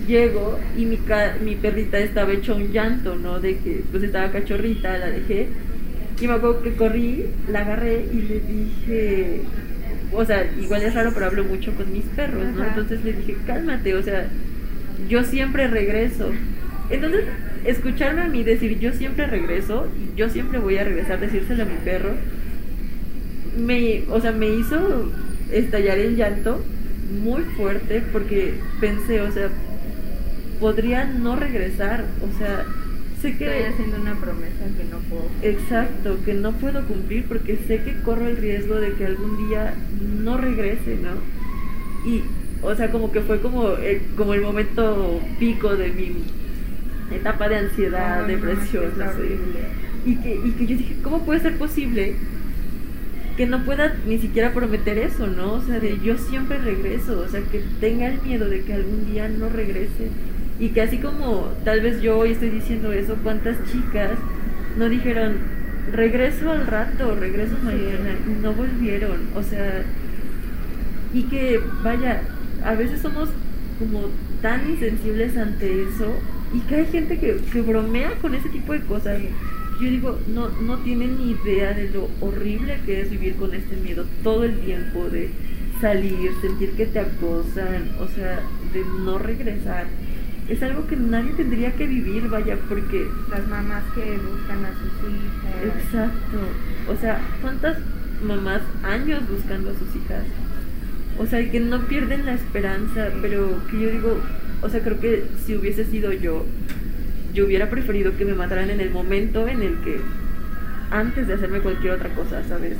Llego y mi, mi perrita estaba hecho un llanto, ¿no? De que pues estaba cachorrita, la dejé. Y me acuerdo que corrí, la agarré y le dije, o sea, igual es raro, pero hablo mucho con mis perros, ¿no? Entonces le dije, cálmate, o sea, yo siempre regreso. Entonces, escucharme a mí decir yo siempre regreso, y yo siempre voy a regresar, decírselo a mi perro, me, o sea, me hizo estallar en llanto muy fuerte porque pensé, o sea, podría no regresar, o sea, sé que... Estoy haciendo una promesa que no puedo. Exacto, que no puedo cumplir porque sé que corro el riesgo de que algún día no regrese, ¿no? Y, o sea, como que fue como el, como el momento pico de mi etapa de ansiedad, depresión, Y que, y que yo dije, ¿cómo puede ser posible que no pueda ni siquiera prometer eso, ¿no? O sea, de yo siempre regreso, o sea, que tenga el miedo de que algún día no regrese. Y que así como tal vez yo hoy estoy diciendo eso, ¿cuántas chicas no dijeron, regreso al rato, regreso mañana? Y no volvieron, o sea, y que vaya, a veces somos como tan insensibles ante eso y que hay gente que, que bromea con ese tipo de cosas. Yo digo, no, no tienen ni idea de lo horrible que es vivir con este miedo todo el tiempo, de salir, sentir que te acosan, o sea, de no regresar. Es algo que nadie tendría que vivir, vaya, porque... Las mamás que buscan a sus hijas. Exacto. O sea, ¿cuántas mamás años buscando a sus hijas? O sea, que no pierden la esperanza, pero que yo digo, o sea, creo que si hubiese sido yo, yo hubiera preferido que me mataran en el momento en el que, antes de hacerme cualquier otra cosa, ¿sabes?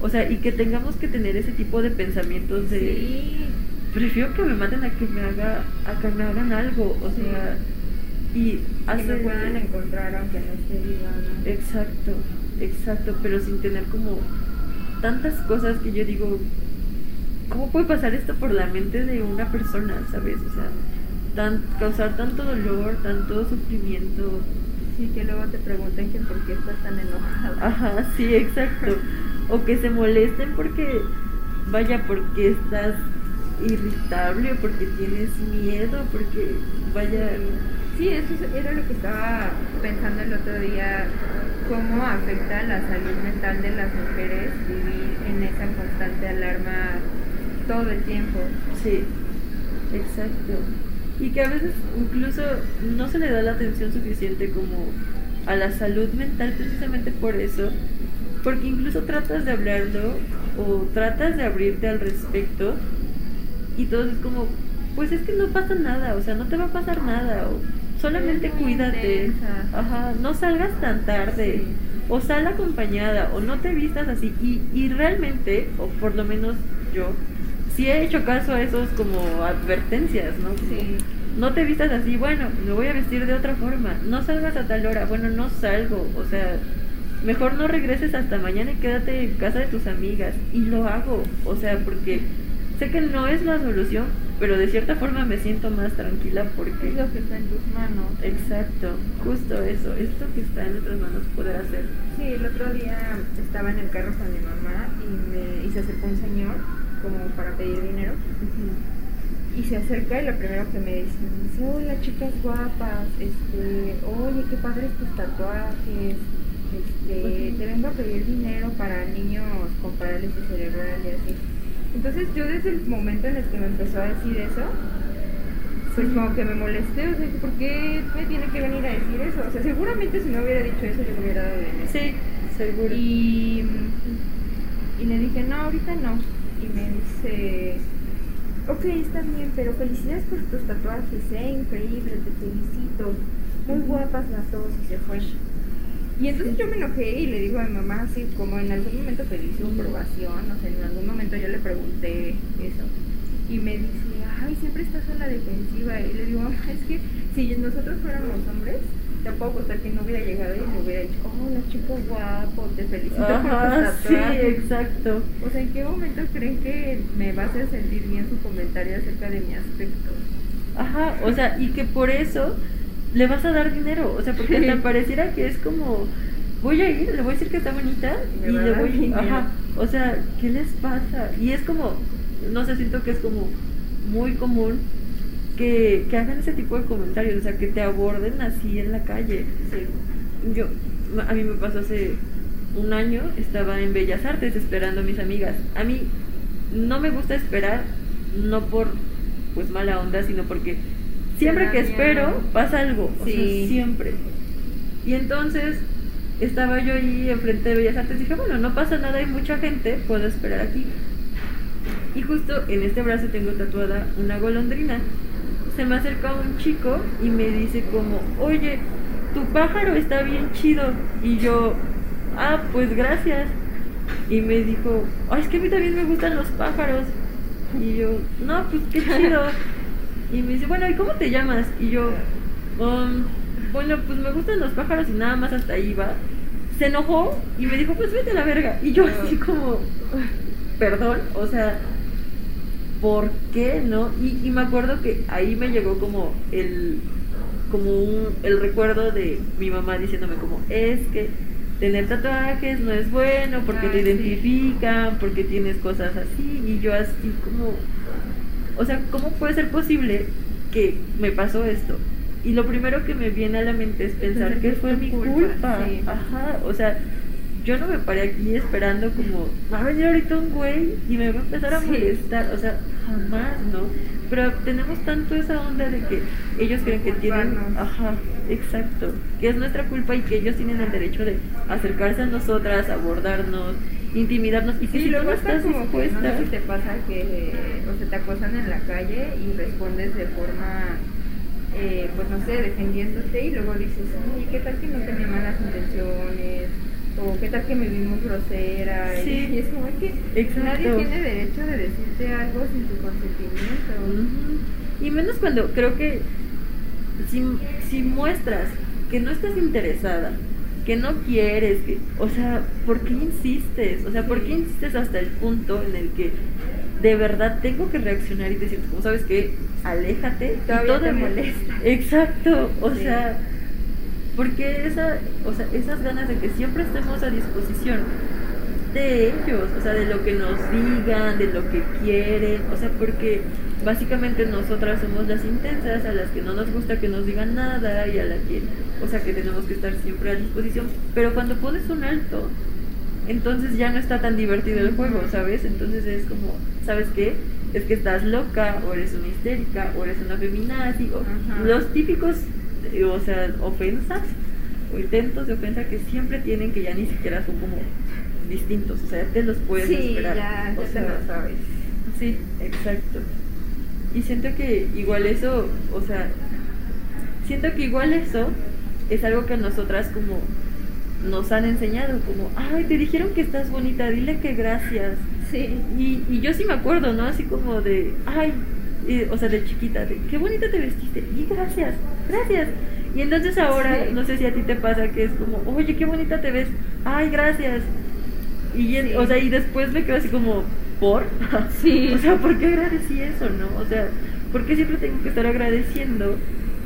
O sea, y que tengamos que tener ese tipo de pensamientos de... Sí. Prefiero que me maten a que me, haga, a que me hagan algo, o sea... Y Que hace... me puedan encontrar aunque no esté viva, ¿no? Exacto, exacto, pero sin tener como tantas cosas que yo digo, ¿cómo puede pasar esto por la mente de una persona, sabes? O sea, tan, causar tanto dolor, tanto sufrimiento. Sí, que luego te pregunten que por qué estás tan enojada. Ajá, sí, exacto. O que se molesten porque, vaya, porque estás irritable, porque tienes miedo, porque, vaya, Sí, eso es- era lo que estaba pensando el otro día, cómo afecta la salud mental de las mujeres vivir en esa constante alarma todo el tiempo. Sí, exacto. Y que a veces incluso no se le da la atención suficiente como a la salud mental precisamente por eso, porque incluso tratas de hablarlo o tratas de abrirte al respecto y todo es como, pues es que no pasa nada, o sea, no te va a pasar nada, o solamente cuídate, intensa. ajá, no salgas tan tarde, Sí. o sal acompañada, o no te vistas así, y, y realmente, o por lo menos yo, sí he hecho caso a esos como advertencias, ¿no? Como, Sí. No te vistas así, bueno, me voy a vestir de otra forma, no salgas a tal hora, bueno, no salgo, o sea, mejor no regreses hasta mañana y quédate en casa de tus amigas, y lo hago, o sea, porque sé que no es la solución, pero de cierta forma me siento más tranquila porque... Es lo que está en tus manos. Exacto, justo eso, esto que está en nuestras manos poder hacer. Sí, el otro día estaba en el carro con mi mamá y, me, y se acercó un señor como para pedir dinero. Y se acerca y lo primero que me dice, dice, hola chicas guapas, este, oye, qué padres tus tatuajes, este, te vengo a pedir dinero para niños con parálisis cerebral y así. Entonces yo desde el momento en el que me empezó a decir eso, pues como que me molesté, o sea, ¿por qué me tiene que venir a decir eso? O sea, seguramente si no hubiera dicho eso yo me hubiera dado de. Sí, seguro. Y, y le dije, no, ahorita no. Y me dice, ok, está bien, pero felicidades por tus tatuajes, ¿eh? Increíble, te felicito. Muy guapas las dos y se fue. Y entonces yo me enojé y le digo a mi mamá, así como en algún momento pedí su aprobación, o sea, en algún momento yo le pregunté eso. Y me dice, ay, siempre estás a la defensiva. Y le digo, mamá, es que si nosotros fuéramos hombres, tampoco puedo que no hubiera llegado y me hubiera dicho, hola chico guapo, te felicito por tus Ajá, sí, tatuajes". exacto. O sea, ¿en qué momento creen que me va a hacer sentir bien su comentario acerca de mi aspecto? Ajá, o sea, y que por eso le vas a dar dinero, o sea, porque hasta pareciera que es como, voy a ir, le voy a decir que está bonita y a le voy, dinero. ajá, o sea, ¿qué les pasa? Y es como, no sé, siento que es como muy común que, que hagan ese tipo de comentarios, o sea, que te aborden así en la calle. Sí. Yo, a mí me pasó hace un año, estaba en Bellas Artes esperando a mis amigas. A mí no me gusta esperar, no por pues mala onda, sino porque siempre que espero pasa algo, o sea, Sí. siempre. Y entonces estaba yo ahí enfrente de Bellas Artes y dije, bueno, no pasa nada, hay mucha gente, puedo esperar aquí. Y justo en este brazo tengo tatuada una golondrina. Se me acerca un chico y me dice como, oye, tu pájaro está bien chido. Y yo, ah, pues gracias. Y me dijo, ay, es que a mí también me gustan los pájaros. Y yo, no, pues qué chido. Y me dice, bueno, ¿y cómo te llamas? Y yo, "Um, bueno, pues me gustan los pájaros y nada más hasta ahí va. Se enojó y me dijo, pues vete a la verga. Y yo así como, perdón, o sea, ¿por qué no? Y, y me acuerdo que ahí me llegó como el, como un, el recuerdo de mi mamá diciéndome como, es que tener tatuajes no es bueno porque te Ay, sí. identifican, porque tienes cosas así. Y yo así como, o sea, ¿cómo puede ser posible que me pasó esto? Y lo primero que me viene a la mente es pensar que fue mi culpa, culpa. sí. Ajá, o sea, yo no me paré aquí esperando como, va a venir ahorita un güey y me va a empezar a Sí. molestar. O sea, jamás, ¿no? Pero tenemos tanto esa onda de que ellos creen que tienen, ajá, exacto, que es nuestra culpa y que ellos tienen el derecho de acercarse a nosotras, abordarnos, intimidarnos y Sí, si luego estás está como que no dispuesta, sé si te pasa que o sea, te acosan en la calle y respondes de forma eh, pues no sé, defendiéndote y luego dices, oye, ¿qué tal que no tenía malas intenciones? O qué tal que me vi muy grosera. Sí. Y es como que Exacto. nadie tiene derecho de decirte algo sin tu consentimiento. Y menos cuando creo que si, si muestras que no estás interesada, que no quieres, que, o sea, ¿por qué insistes? O sea, ¿por qué insistes hasta el punto en el que de verdad tengo que reaccionar y decirte, como sabes que aléjate Todavía te molesta. Exacto, o Sí. sea, porque esa, o sea, esas ganas de que siempre estemos a disposición de ellos, o sea, de lo que nos digan, de lo que quieren, o sea, porque básicamente nosotras somos las intensas a las que no nos gusta que nos digan nada y a las que, o sea, que tenemos que estar siempre a disposición, pero cuando pones un alto, entonces ya no está tan divertido el juego, ¿sabes? Entonces es como, ¿sabes qué? Es que estás loca, o eres una histérica, o eres una feminazi, o Ajá. los típicos, eh, o sea, ofensas o intentos de ofensa que siempre tienen que ya ni siquiera son como distintos, o sea, te los puedes sí, esperar. ya, o ya te sea, lo sabes. Sí, exacto. Y siento que igual eso, o sea, siento que igual eso es algo que nosotras como nos han enseñado, como, ay, te dijeron que estás bonita, dile que gracias. Sí. Y, y yo sí me acuerdo, ¿no? Así como de, ay, y, o sea, de chiquita, de, qué bonita te vestiste, y gracias, gracias. Y entonces ahora, Sí. no sé si a ti te pasa que es como, oye, qué bonita te ves, ay, gracias. Y, Sí. o sea, y después me quedo así como, ¿por? Sí. o sea, ¿por qué agradecí eso, no? O sea, ¿por qué siempre tengo que estar agradeciendo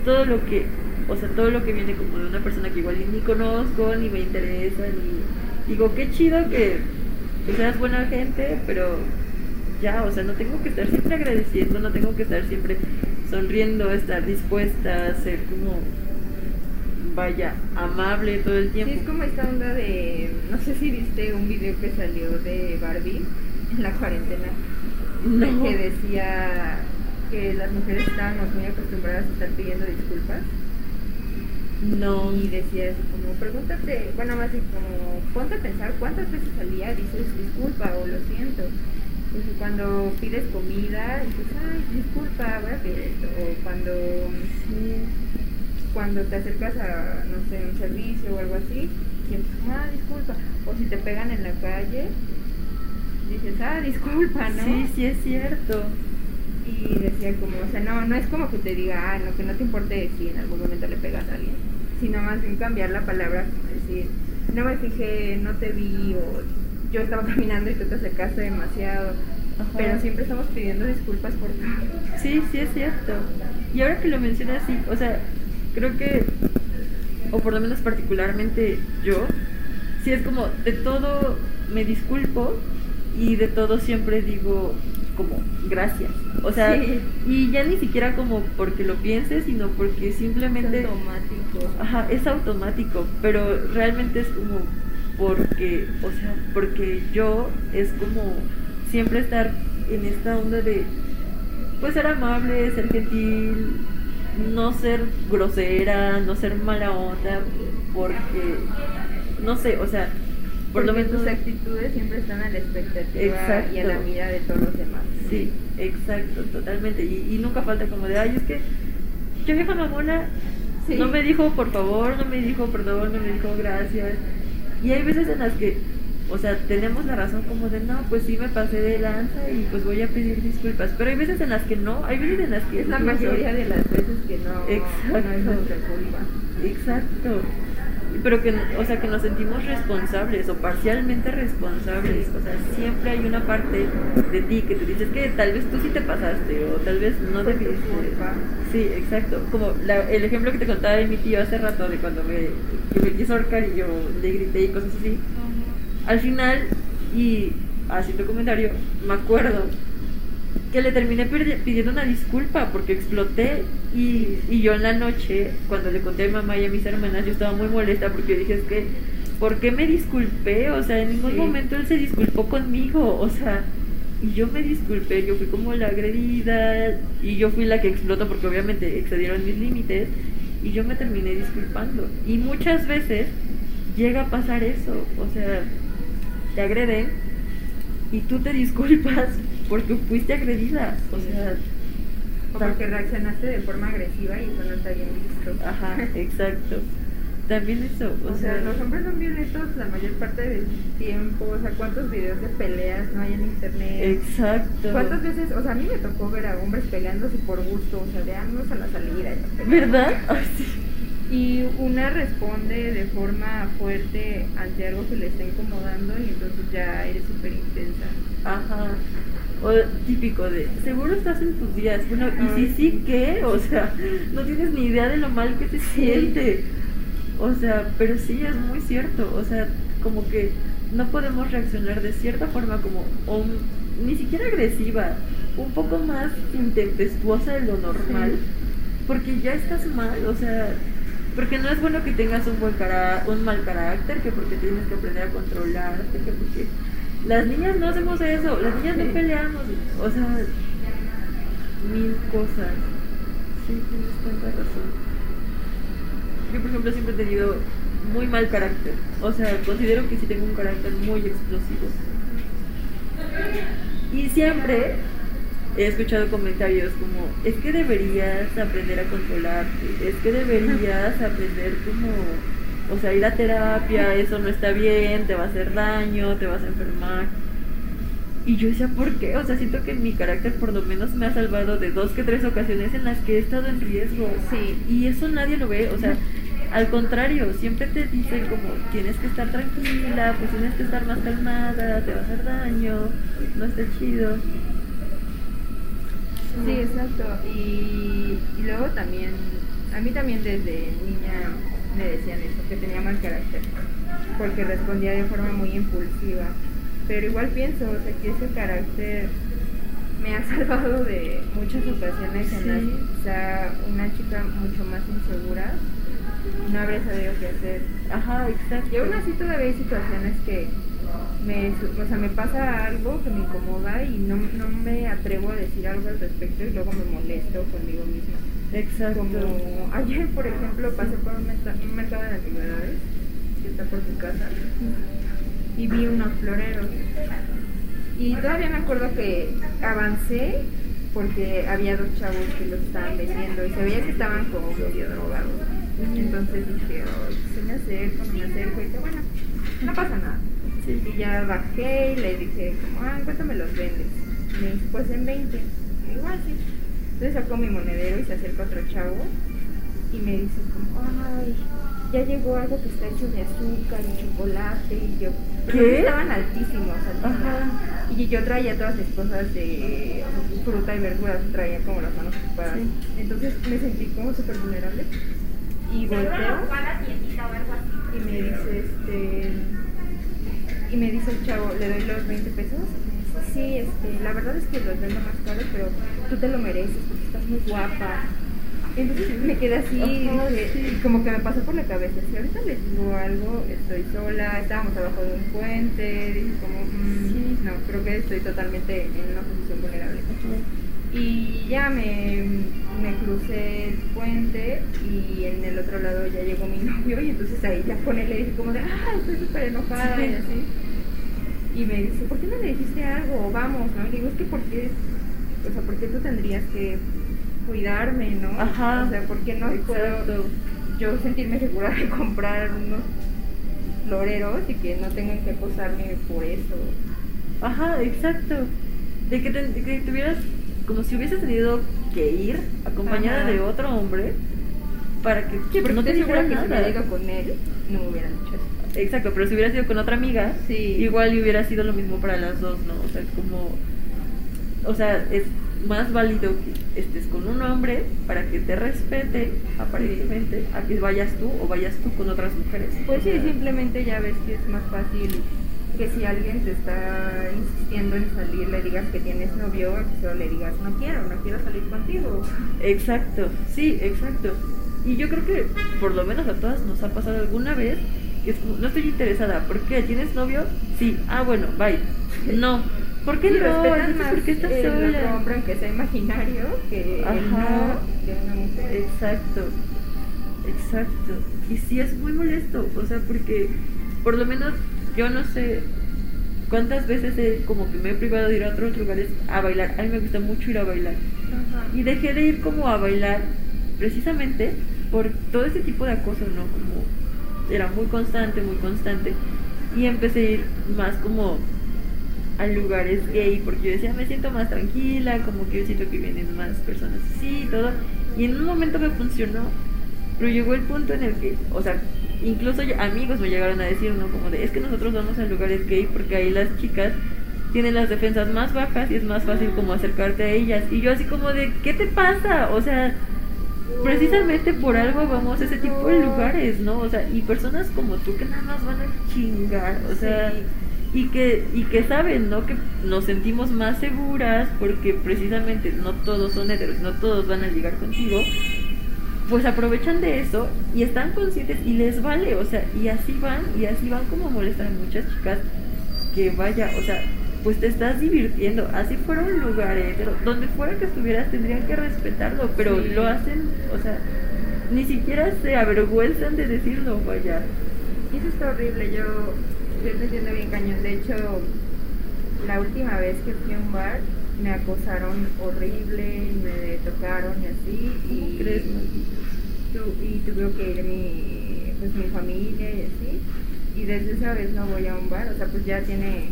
todo lo que, o sea, todo lo que viene como de una persona que igual ni conozco, ni me interesa, ni... Digo, qué chido que, seas buena gente, pero ya, o sea, no tengo que estar siempre agradeciendo, no tengo que estar siempre sonriendo, estar dispuesta a ser como, vaya, amable todo el Sí, tiempo. es como esta onda de. No sé si viste un video que salió de Barbie en la cuarentena. No. Que decía que las mujeres estábamos muy acostumbradas a estar pidiendo disculpas. No. Y decía así como, pregúntate, bueno, más bien como, ponte a pensar cuántas veces al día dices disculpa o lo siento. Pues cuando pides comida, dices, ay, disculpa, voy a pedir esto. O cuando, cuando te acercas a, no sé, un servicio o algo así, sientes, ah, disculpa. O si te pegan en la calle, dices, ah, disculpa, ¿no? Sí, sí es cierto. Y decía como, o sea, no, no es como que te diga, ah, no, que no te importe si en algún momento le pegas a alguien, sino más bien cambiar la palabra, decir, no me fijé, no te vi, o yo estaba caminando y tú te acercaste demasiado, Ajá. pero siempre estamos pidiendo disculpas por todo. Sí, sí es cierto. Y ahora que lo mencionas, sí, o sea, creo que, o por lo menos particularmente yo, sí es como, de todo me disculpo y de todo siempre digo como gracias. O sea, Sí. y ya ni siquiera como porque lo pienses, sino porque simplemente... automático. Ajá, es automático, pero realmente es como porque, o sea, porque yo es como siempre estar en esta onda de, pues ser amable, ser gentil, no ser grosera, no ser mala onda, porque, no sé, o sea, Porque menos... tus actitudes siempre están a la expectativa y a la mira de todos los demás. Sí, exacto, totalmente. Y, y nunca falta como de, ay, es que yo vieja mamona Sí. no me dijo por favor, no me dijo perdón, no me dijo gracias. Y hay veces en las que, o sea, tenemos la razón como de, no, pues sí me pasé de lanza y pues voy a pedir disculpas. Pero hay veces en las que no, hay veces en las que Es la mayoría de las veces que no, Exacto. no es nuestra culpa. Exacto. Pero que, o sea, que nos sentimos responsables o parcialmente responsables. O sea, siempre hay una parte de ti que te dices que tal vez tú sí te pasaste o tal vez no debiste. culpa. Sí, exacto. Como la- el ejemplo que te contaba de mi tío hace rato de cuando me, que me quiso ahorcar y yo le grité y cosas así. Al final, y haciendo comentario, me acuerdo que le terminé pidi- pidiendo una disculpa porque exploté y, y yo en la noche, cuando le conté a mi mamá y a mis hermanas, yo estaba muy molesta porque dije, es que, ¿por qué me disculpé? O sea, en ningún Sí. momento él se disculpó conmigo, o sea, y yo me disculpé, yo fui como la agredida y yo fui la que explotó porque obviamente excedieron mis límites y yo me terminé disculpando. Y muchas veces llega a pasar eso, o sea, te agreden y tú te disculpas porque fuiste agredida, o sea, O porque reaccionaste de forma agresiva y eso no está bien visto. Ajá, exacto. También eso, o, O sea, los hombres son violentos la mayor parte del tiempo. O sea, ¿cuántos videos de peleas no hay en internet? exacto. ¿Cuántas veces, o sea, a mí me tocó ver a hombres peleándose por gusto, o sea, de años a la salida? ¿Verdad? Ay, sí. Y una responde de forma fuerte ante algo que le está incomodando y entonces ya eres súper intensa. Ajá. O típico de, seguro estás en tus días. Bueno, ¿y si Ay. sí qué? O sea, no tienes ni idea de lo mal que se siente. O sea, pero sí es muy cierto. O sea, como que no podemos reaccionar de cierta forma como, o ni siquiera agresiva, un poco más intempestuosa de lo normal. Porque ya estás mal, o sea, porque no es bueno que tengas un buen cara un mal carácter, que porque tienes que aprender a controlarte, que porque las niñas no hacemos eso, las niñas no peleamos, o sea, mil cosas. Sí, tienes tanta razón. Yo, por ejemplo, siempre he tenido muy mal carácter. O sea, considero que sí tengo un carácter muy explosivo. Y siempre he escuchado comentarios como, es que deberías aprender a controlarte, es que deberías aprender como, o sea, ir a terapia, eso no está bien, te va a hacer daño, te vas a enfermar. Y yo decía, ¿por qué? O sea, siento que mi carácter por lo menos me ha salvado de dos que tres ocasiones en las que he estado en riesgo. Sí. Y eso nadie lo ve, o sea, al contrario, siempre te dicen como, tienes que estar tranquila, pues tienes que estar más calmada, te va a hacer daño, no está chido. Sí, exacto. Y, y luego también, a mí también desde niña me decían eso, que tenía mal carácter, porque respondía de forma muy impulsiva. Pero igual pienso, o sea, que ese carácter me ha salvado de muchas ocasiones en las que quizá una chica mucho más insegura no habría sabido qué hacer. Ajá, exacto. Y aún así todavía hay situaciones que me, o sea, me pasa algo que me incomoda y no, no me atrevo a decir algo al respecto y luego me molesto conmigo misma. Exacto. Como ayer, por ejemplo, pasé por un, un mercado de antigüedades que está por tu casa y vi unos floreros. Y todavía me acuerdo que avancé porque había dos chavos que los estaban vendiendo y se veía que estaban como medio drogados. Entonces dije, "Ay, se me acerco, no me acerco y dije, bueno, no pasa nada. Sí. Y ya bajé y le dije, como, ah, ¿en cuánto me los vendes? Me dice, pues en 20. Y igual sí. Entonces sacó mi monedero y se acerca otro chavo y me dice como, ay, ya llegó algo que está hecho de azúcar y chocolate y yo, ¿Qué? estaban altísimos. Y yo traía todas las cosas de fruta y verduras, traía como las manos ocupadas. Sí. Entonces me sentí como súper vulnerable. Y volteo y me dice, este, y me dice el chavo, le doy los 20 pesos. Sí, este, la verdad es que los vendo más caros, pero tú te lo mereces porque estás muy guapa. Entonces me quedé así y Ajá, dije- sí. y como que me pasó por la cabeza, si ahorita les digo algo, estoy sola, estábamos abajo de un puente, dije como, mm, Sí. no, creo que estoy totalmente en una posición vulnerable. Y ya me, me crucé el puente y en el otro lado ya llegó mi novio y entonces ahí ya con él le dije como de, ah, estoy súper enojada Sí. y así. Y me dice, ¿por qué no le dijiste algo? Vamos, ¿no? Y digo, es que ¿por qué? O sea, ¿por qué tú tendrías que cuidarme, no? Ajá. O sea, ¿por qué no puedo yo sentirme segura de comprar unos floreros y que no tengan que acosarme por eso? Ajá, exacto. De que, te- de que tuvieras, como si hubieses tenido que ir acompañada Ajá. de otro hombre para que Sí, porque no te segura que si hubiera ido con él, no me hubieran dicho eso. Exacto, pero si hubieras ido con otra amiga, Sí. igual y hubiera sido lo mismo para las dos, ¿no? O sea, como. O sea, es más válido que estés con un hombre para que te respete, aparentemente, a que vayas tú o vayas tú con otras mujeres. Pues O sí, simplemente ya ves que es más fácil que si alguien te está insistiendo en salir, le digas que tienes novio, a que solo le digas no quiero, no quiero salir contigo. Exacto, sí, exacto. Y yo creo que por lo menos a todas nos ha pasado alguna vez que es como, no estoy interesada. ¿Por qué? ¿Tienes novio? Sí. Ah, bueno, bye. No. ¿Por qué Sí, no? ¿por qué estás el sola? hombre aunque sea imaginario que el Ajá. no de una mujer. Exacto, exacto. Y sí es muy molesto, o sea, porque por lo menos yo no sé cuántas veces he, como que me he privado de ir a otros lugares a bailar. A mí me gusta mucho ir a bailar. Y dejé de ir como a bailar precisamente por todo ese tipo de acoso, ¿no? Como era muy constante, muy constante. Y empecé a ir más como a lugares gay porque yo decía, me siento más tranquila, como que yo siento que vienen más personas así y todo. Y en un momento me funcionó, pero llegó el punto en el que, o sea, incluso amigos me llegaron a decir, ¿no? Como de, es que nosotros vamos a lugares gay porque ahí las chicas tienen las defensas más bajas y es más fácil como acercarte a ellas. Y yo así como de, ¿qué te pasa? O sea, precisamente por algo vamos a ese tipo de lugares, ¿no? O sea, y personas como tú que nada más van a chingar, o sea, y que y que saben, ¿no? Que nos sentimos más seguras porque precisamente no todos son heteros, no todos van a llegar contigo. Pues aprovechan de eso y están conscientes y les vale, o sea, y así van y así van como molestan a muchas chicas que vaya, o sea, pues te estás divirtiendo. Así fuera un lugar pero donde fuera que estuvieras tendrían que respetarlo, pero lo hacen, o sea, ni siquiera se avergüenzan de decirlo, vaya. Y eso está horrible, yo, yo me entiendo bien cañón. De hecho, la última vez que fui a un bar, me acosaron horrible, y me tocaron y así. y, crees, y tuve que ir mi, pues, mi familia y así. Y desde esa vez no voy a un bar, o sea, pues ya tiene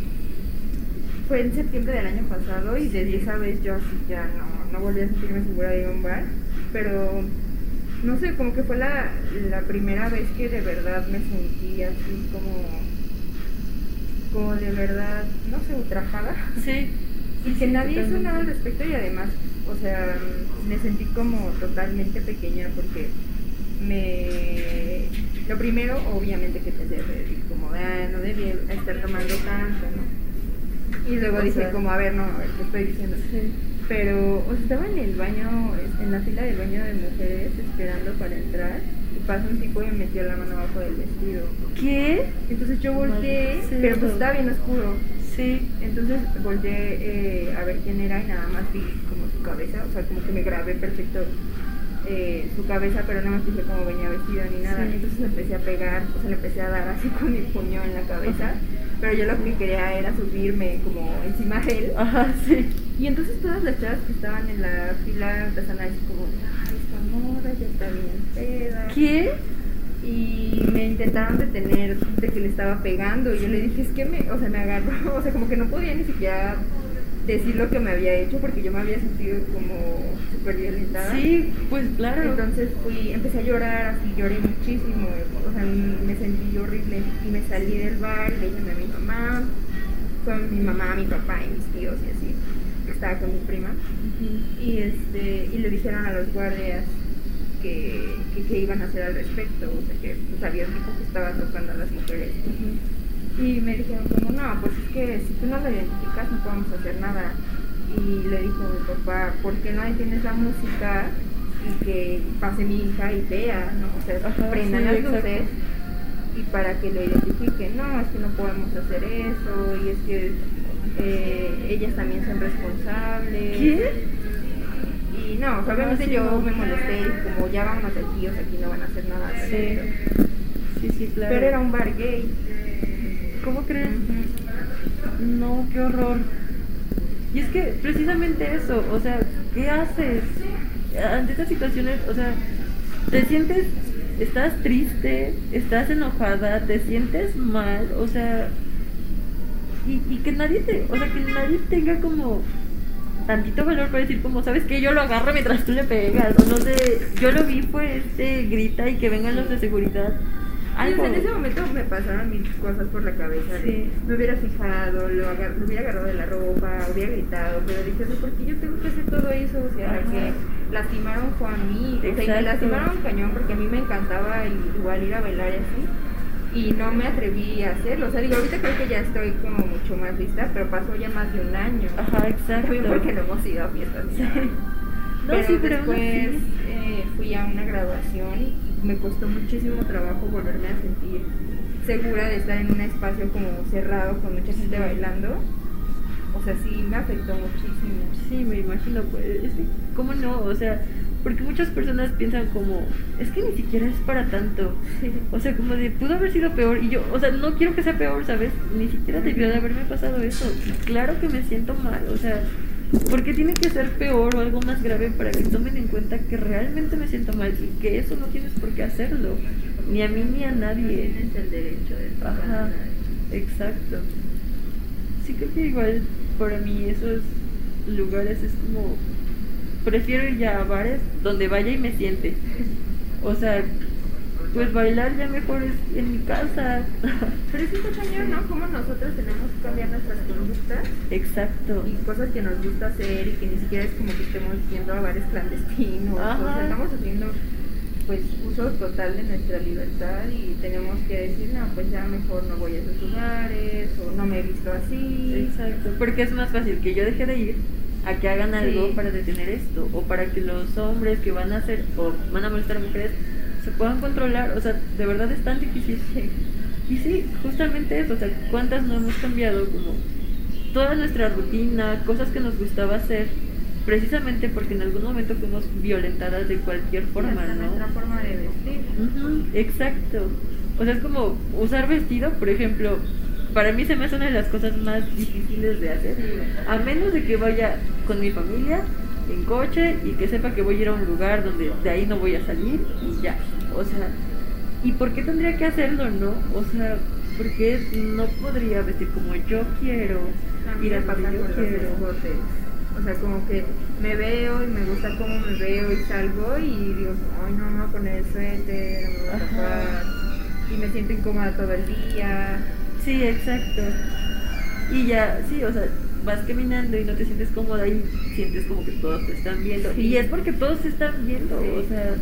fue en septiembre del año pasado y desde esa vez yo así ya no, no volví a sentirme segura de ir a un bar, pero no sé, como que fue la, la primera vez que de verdad me sentí así como, como de verdad, no sé, ultrajada. Sí. Y que nadie hizo nada al respecto y además, o sea, me sentí como totalmente pequeña porque me... Lo primero, obviamente, que pensé como, ah, no debía estar tomando tanto, ¿no? Y luego dije, como, a ver, no, a ver, ¿qué estoy diciendo? Pero, o sea, estaba en el baño, en la fila del baño de mujeres, esperando para entrar. Y pasa un tipo y me metió la mano abajo del vestido. ¿Qué? Entonces yo volteé, pero pues estaba bien oscuro. Sí. Entonces volteé eh, a ver quién era y nada más vi como su cabeza, o sea, como que me grabé perfecto eh, su cabeza, pero no me fijé cómo venía vestido ni nada. Entonces me empecé a pegar, o sea, le empecé a dar así con mi puño en la cabeza pero yo lo que quería era subirme como encima de él. Ajá, sí. Y entonces todas las chavas que estaban en la fila empezaron a decir como, ay, esta morra ya está bien peda. ¿Qué? Y me intentaron detener de que le estaba pegando. Y yo le dije, es que me, o sea, me agarró, o sea, como que no podía ni siquiera decir lo que me había hecho porque yo me había sentido como súper violentada. Sí, pues claro. Entonces fui, empecé a llorar, así lloré muchísimo, o sea, me sentí horrible y me salí del bar, le dije a mi mamá, con mi mamá, mi papá y mis tíos y así, que estaba con mi prima, y este, y le dijeron a los guardias que, que, iban a hacer al respecto, o sea que pues, un tipo que estaba tocando a las mujeres. Y me dijeron como, no, pues es que si tú no lo identificas no podemos hacer nada. Y le dijo mi papá, ¿por qué no detienes la música y que pase mi hija y vea, ¿no? O sea, prendan las luces y para que lo identifiquen. No, es que no podemos hacer eso y es que eh, ellas también son responsables. ¿Qué? Y no, obviamente yo me molesté y como ya vamos aquí, o sea, aquí no van a hacer nada. Sí. Sí, sí, claro. Pero era un bar gay. ¿Cómo crees? No, qué horror. Y es que precisamente eso, o sea, ¿qué haces ante estas situaciones? O sea, te sientes, estás triste, estás enojada, te sientes mal, o sea, y, y que nadie te, o sea, que nadie tenga como tantito valor para decir como, ¿sabes que Yo lo agarro mientras tú le pegas, o no sé, yo lo vi pues, este, grita y que vengan los de seguridad en ese momento me pasaron mil cosas por la cabeza. Me hubiera fijado, lo, hubiera agarrado de la ropa, hubiera gritado, pero dije, ¿por qué yo tengo que hacer todo eso? O sea, que lastimaron fue a mí. O sea, y me lastimaron cañón porque a mí me encantaba igual ir a bailar y así. Y no me atreví a hacerlo. O sea, digo, ahorita creo que ya estoy como mucho más lista, pero pasó ya más de un año. Ajá, exacto. porque no hemos ido a fiestas. Sí. pero sí, pero después eh, fui a una graduación me costó muchísimo trabajo volverme a sentir segura de estar en un espacio como cerrado con mucha gente bailando. O sea, sí me afectó muchísimo. Sí, me imagino, pues, es que, ¿cómo no? O sea, porque muchas personas piensan como, es que ni siquiera es para tanto. O sea, como de, pudo haber sido peor. Y yo, o sea, no quiero que sea peor, ¿sabes? Ni siquiera debió de haberme pasado eso. Claro que me siento mal, o sea, porque tiene que ser peor o algo más grave para que tomen en cuenta que realmente me siento mal y que eso no tienes por qué hacerlo, ni a mí ni a nadie. Tienes el derecho de Ajá, exacto. Sí creo que igual para mí esos lugares es como prefiero ir ya a bares donde vaya y me siente. O sea, pues bailar ya mejor es en mi casa. Pero es un cañón, ¿no? Como nosotros tenemos que cambiar nuestras conductas Exacto. y cosas que nos gusta hacer y que ni siquiera es como que estemos yendo a bares clandestinos. Ajá. O sea, estamos haciendo pues uso total de nuestra libertad y tenemos que decir, no, pues ya mejor no voy a esos lugares o no me he visto así. Exacto, porque es más fácil que yo deje de ir a que hagan algo Sí. para detener esto o para que los hombres que van a hacer o van a molestar a mujeres se puedan controlar, o sea, de verdad es tan difícil. Y sí, justamente eso, o sea, cuántas no hemos cambiado como toda nuestra rutina, cosas que nos gustaba hacer, precisamente porque en algún momento fuimos violentadas de cualquier forma, Hasta ¿no? nuestra forma de vestir. Exacto. O sea, es como usar vestido, por ejemplo, para mí se me hace una de las cosas más difíciles de hacer. A menos de que vaya con mi familia en coche y que sepa que voy a ir a un lugar donde de ahí no voy a salir y ya. O sea, ¿y por qué tendría que hacerlo, no? O sea, porque no podría vestir como yo quiero, ir a donde yo con quiero. O sea, como que me veo y me gusta cómo me veo y salgo y digo, ay, no me voy a poner el suéter, no me voy a tapar. Y me siento incómoda todo el día. Sí, exacto. Y ya, sí, o sea, vas caminando y no te sientes cómoda y sientes como que todos te están viendo. Sí. Y es porque todos te están viendo, Sí. o sea.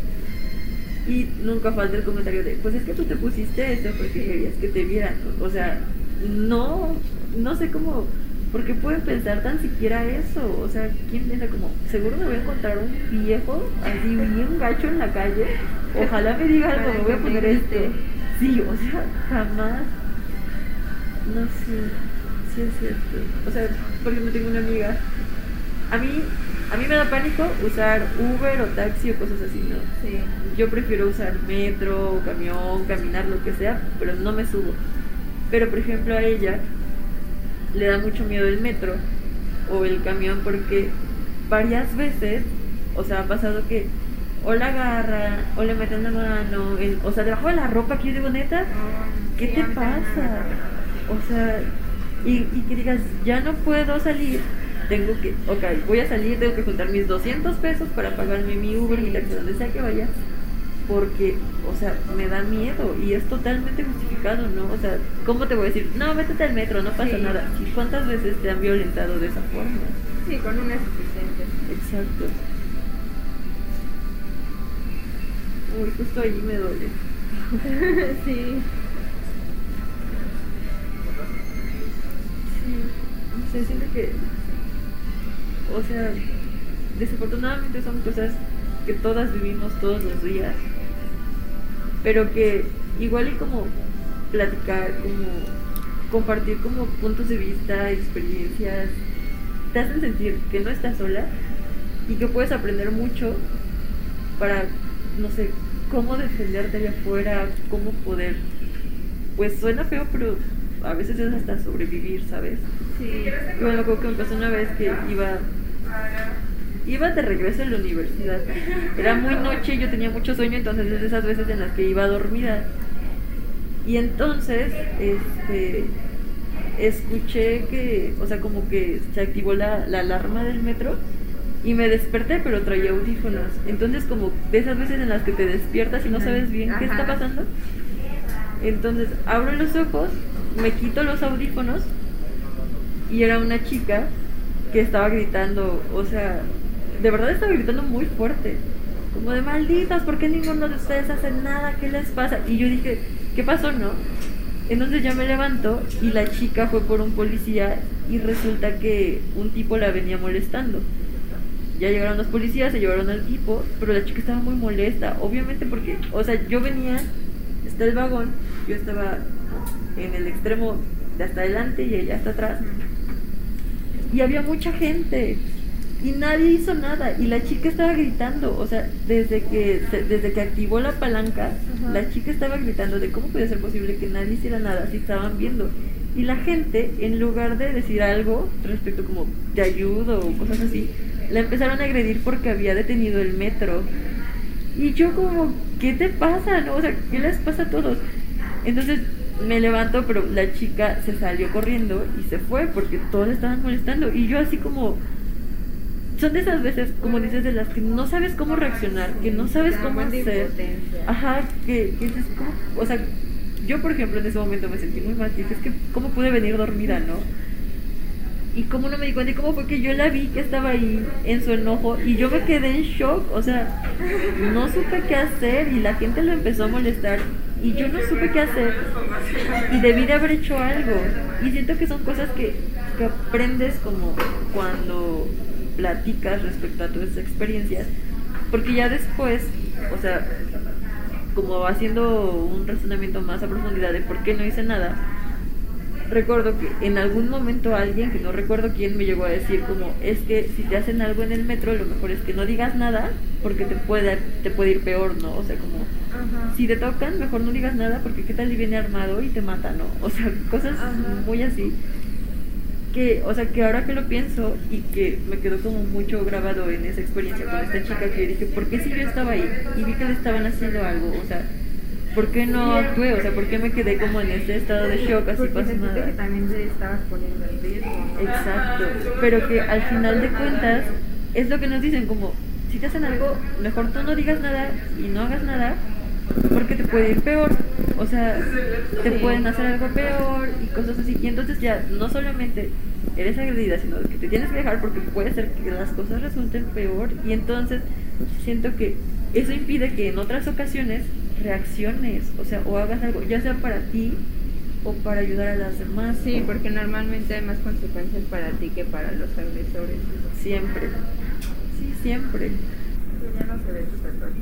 Y nunca falta el comentario de, pues es que tú te pusiste eso porque querías que te vieran. O sea, no, no sé cómo, ¿por qué pueden pensar tan siquiera eso? O sea, ¿quién piensa como, seguro me voy a encontrar un viejo así bien gacho en la calle? Ojalá me diga algo, me voy a poner esto. grite. Sí, o sea, jamás. No sé, sí es cierto. O sea, por ejemplo, tengo una amiga. A mí, a mí me da pánico usar Uber o taxi o cosas así, ¿no? Sí. Yo prefiero usar metro, camión, caminar, lo que sea, pero no me subo. Pero por ejemplo a ella le da mucho miedo el metro o el camión porque varias veces, o sea, ha pasado que o la agarran o le meten la mano, el- o sea, debajo de la ropa que yo digo, neta, ¿qué Sí, te pasa. O sea, y, y que digas, ya no puedo salir, tengo que, ok, voy a salir, tengo que juntar mis 200 pesos para pagarme mi Uber, mi taxi, donde sea que vaya, porque, o sea, me da miedo y es totalmente justificado, ¿no? O sea, ¿cómo te voy a decir? No, métete al metro, no pasa Sí. nada. ¿Y ¿Cuántas veces te han violentado de esa forma? Sí, con una es suficiente. Exacto. Uy, justo ahí me duele. sí. No sé, siento que, o sea, desafortunadamente son cosas que todas vivimos todos los días, pero que igual y como platicar, como compartir como puntos de vista, experiencias, te hacen sentir que no estás sola y que puedes aprender mucho para, no sé, cómo defenderte allá afuera, cómo poder, pues suena feo, pero a veces es hasta sobrevivir, ¿sabes? Sí. Yo me acuerdo que me pasó una vez que iba iba de regreso a la universidad. Era muy noche, yo tenía mucho sueño, entonces es de esas veces en las que iba dormida. Y entonces, este escuché que, o sea, como que se activó la, la alarma del metro y me desperté, pero traía audífonos. Entonces, como de esas veces en las que te despiertas y no sabes bien qué está Ajá. pasando. Entonces, abro los ojos, me quito los audífonos y era una chica que estaba gritando, o sea, de verdad estaba gritando muy fuerte, como de malditas, ¿por qué ninguno de ustedes hace nada? ¿Qué les pasa? Y yo dije, ¿qué pasó, no? Entonces ya me levanto y la chica fue por un policía y resulta que un tipo la venía molestando. Ya llegaron los policías, se llevaron al tipo, pero la chica estaba muy molesta, obviamente porque, o sea, yo venía, está el vagón, yo estaba en el extremo de hasta adelante y ella hasta atrás y había mucha gente y nadie hizo nada y la chica estaba gritando, o sea, desde que desde que activó la palanca, Ajá. la chica estaba gritando de cómo puede ser posible que nadie hiciera nada si estaban viendo. Y la gente, en lugar de decir algo respecto como te ayudo o cosas así, la empezaron a agredir porque había detenido el metro. Y yo como, ¿qué te pasa? No? O sea, ¿qué les pasa a todos? Entonces me levanto, pero la chica se salió corriendo y se fue porque todos estaban molestando. Y yo así como... Son de esas veces, como dices, de las que no sabes cómo reaccionar, que no sabes cómo hacer. Ajá, que, que dices, ¿cómo? O sea, yo por ejemplo en ese momento me sentí muy mal. Dije, es que, ¿cómo pude venir dormida, no? y cómo no me di cuenta y cómo fue que yo la vi que estaba ahí en su enojo y yo me quedé en shock, o sea, no supe qué hacer y la gente lo empezó a molestar y yo no supe qué hacer y debí de haber hecho algo y siento que son cosas que, que aprendes como cuando platicas respecto a esas experiencias porque ya después, o sea, como haciendo un razonamiento más a profundidad de por qué no hice nada, recuerdo que en algún momento alguien, que no recuerdo quién, me llegó a decir como, es que si te hacen algo en el metro, lo mejor es que no digas nada porque te puede, te puede ir peor, ¿no? O sea, como, si te tocan, mejor no digas nada porque qué tal si viene armado y te mata, ¿no? O sea, cosas muy así. Que, o sea, que ahora que lo pienso y que me quedó como mucho grabado en esa experiencia con esta chica que dije, ¿por qué si yo estaba ahí? Y vi que le estaban haciendo algo, o sea, ¿por qué no actué? O sea, ¿por qué me quedé como en este estado de shock así pasa nada? que también te estabas poniendo en riesgo. Exacto, pero que al final de cuentas es lo que nos dicen como si te hacen algo, mejor tú no digas nada y no hagas nada porque te puede ir peor. O sea, te pueden hacer algo peor y cosas así. Y entonces ya no solamente eres agredida, sino que te tienes que dejar porque puede ser que las cosas resulten peor. Y entonces siento que eso impide que en otras ocasiones reacciones, o sea, o hagas algo, ya sea para ti o para ayudar a las demás. Sí, porque normalmente hay más consecuencias para ti que para los agresores. Siempre. Sí, siempre. Ya no se ve tu tatuaje.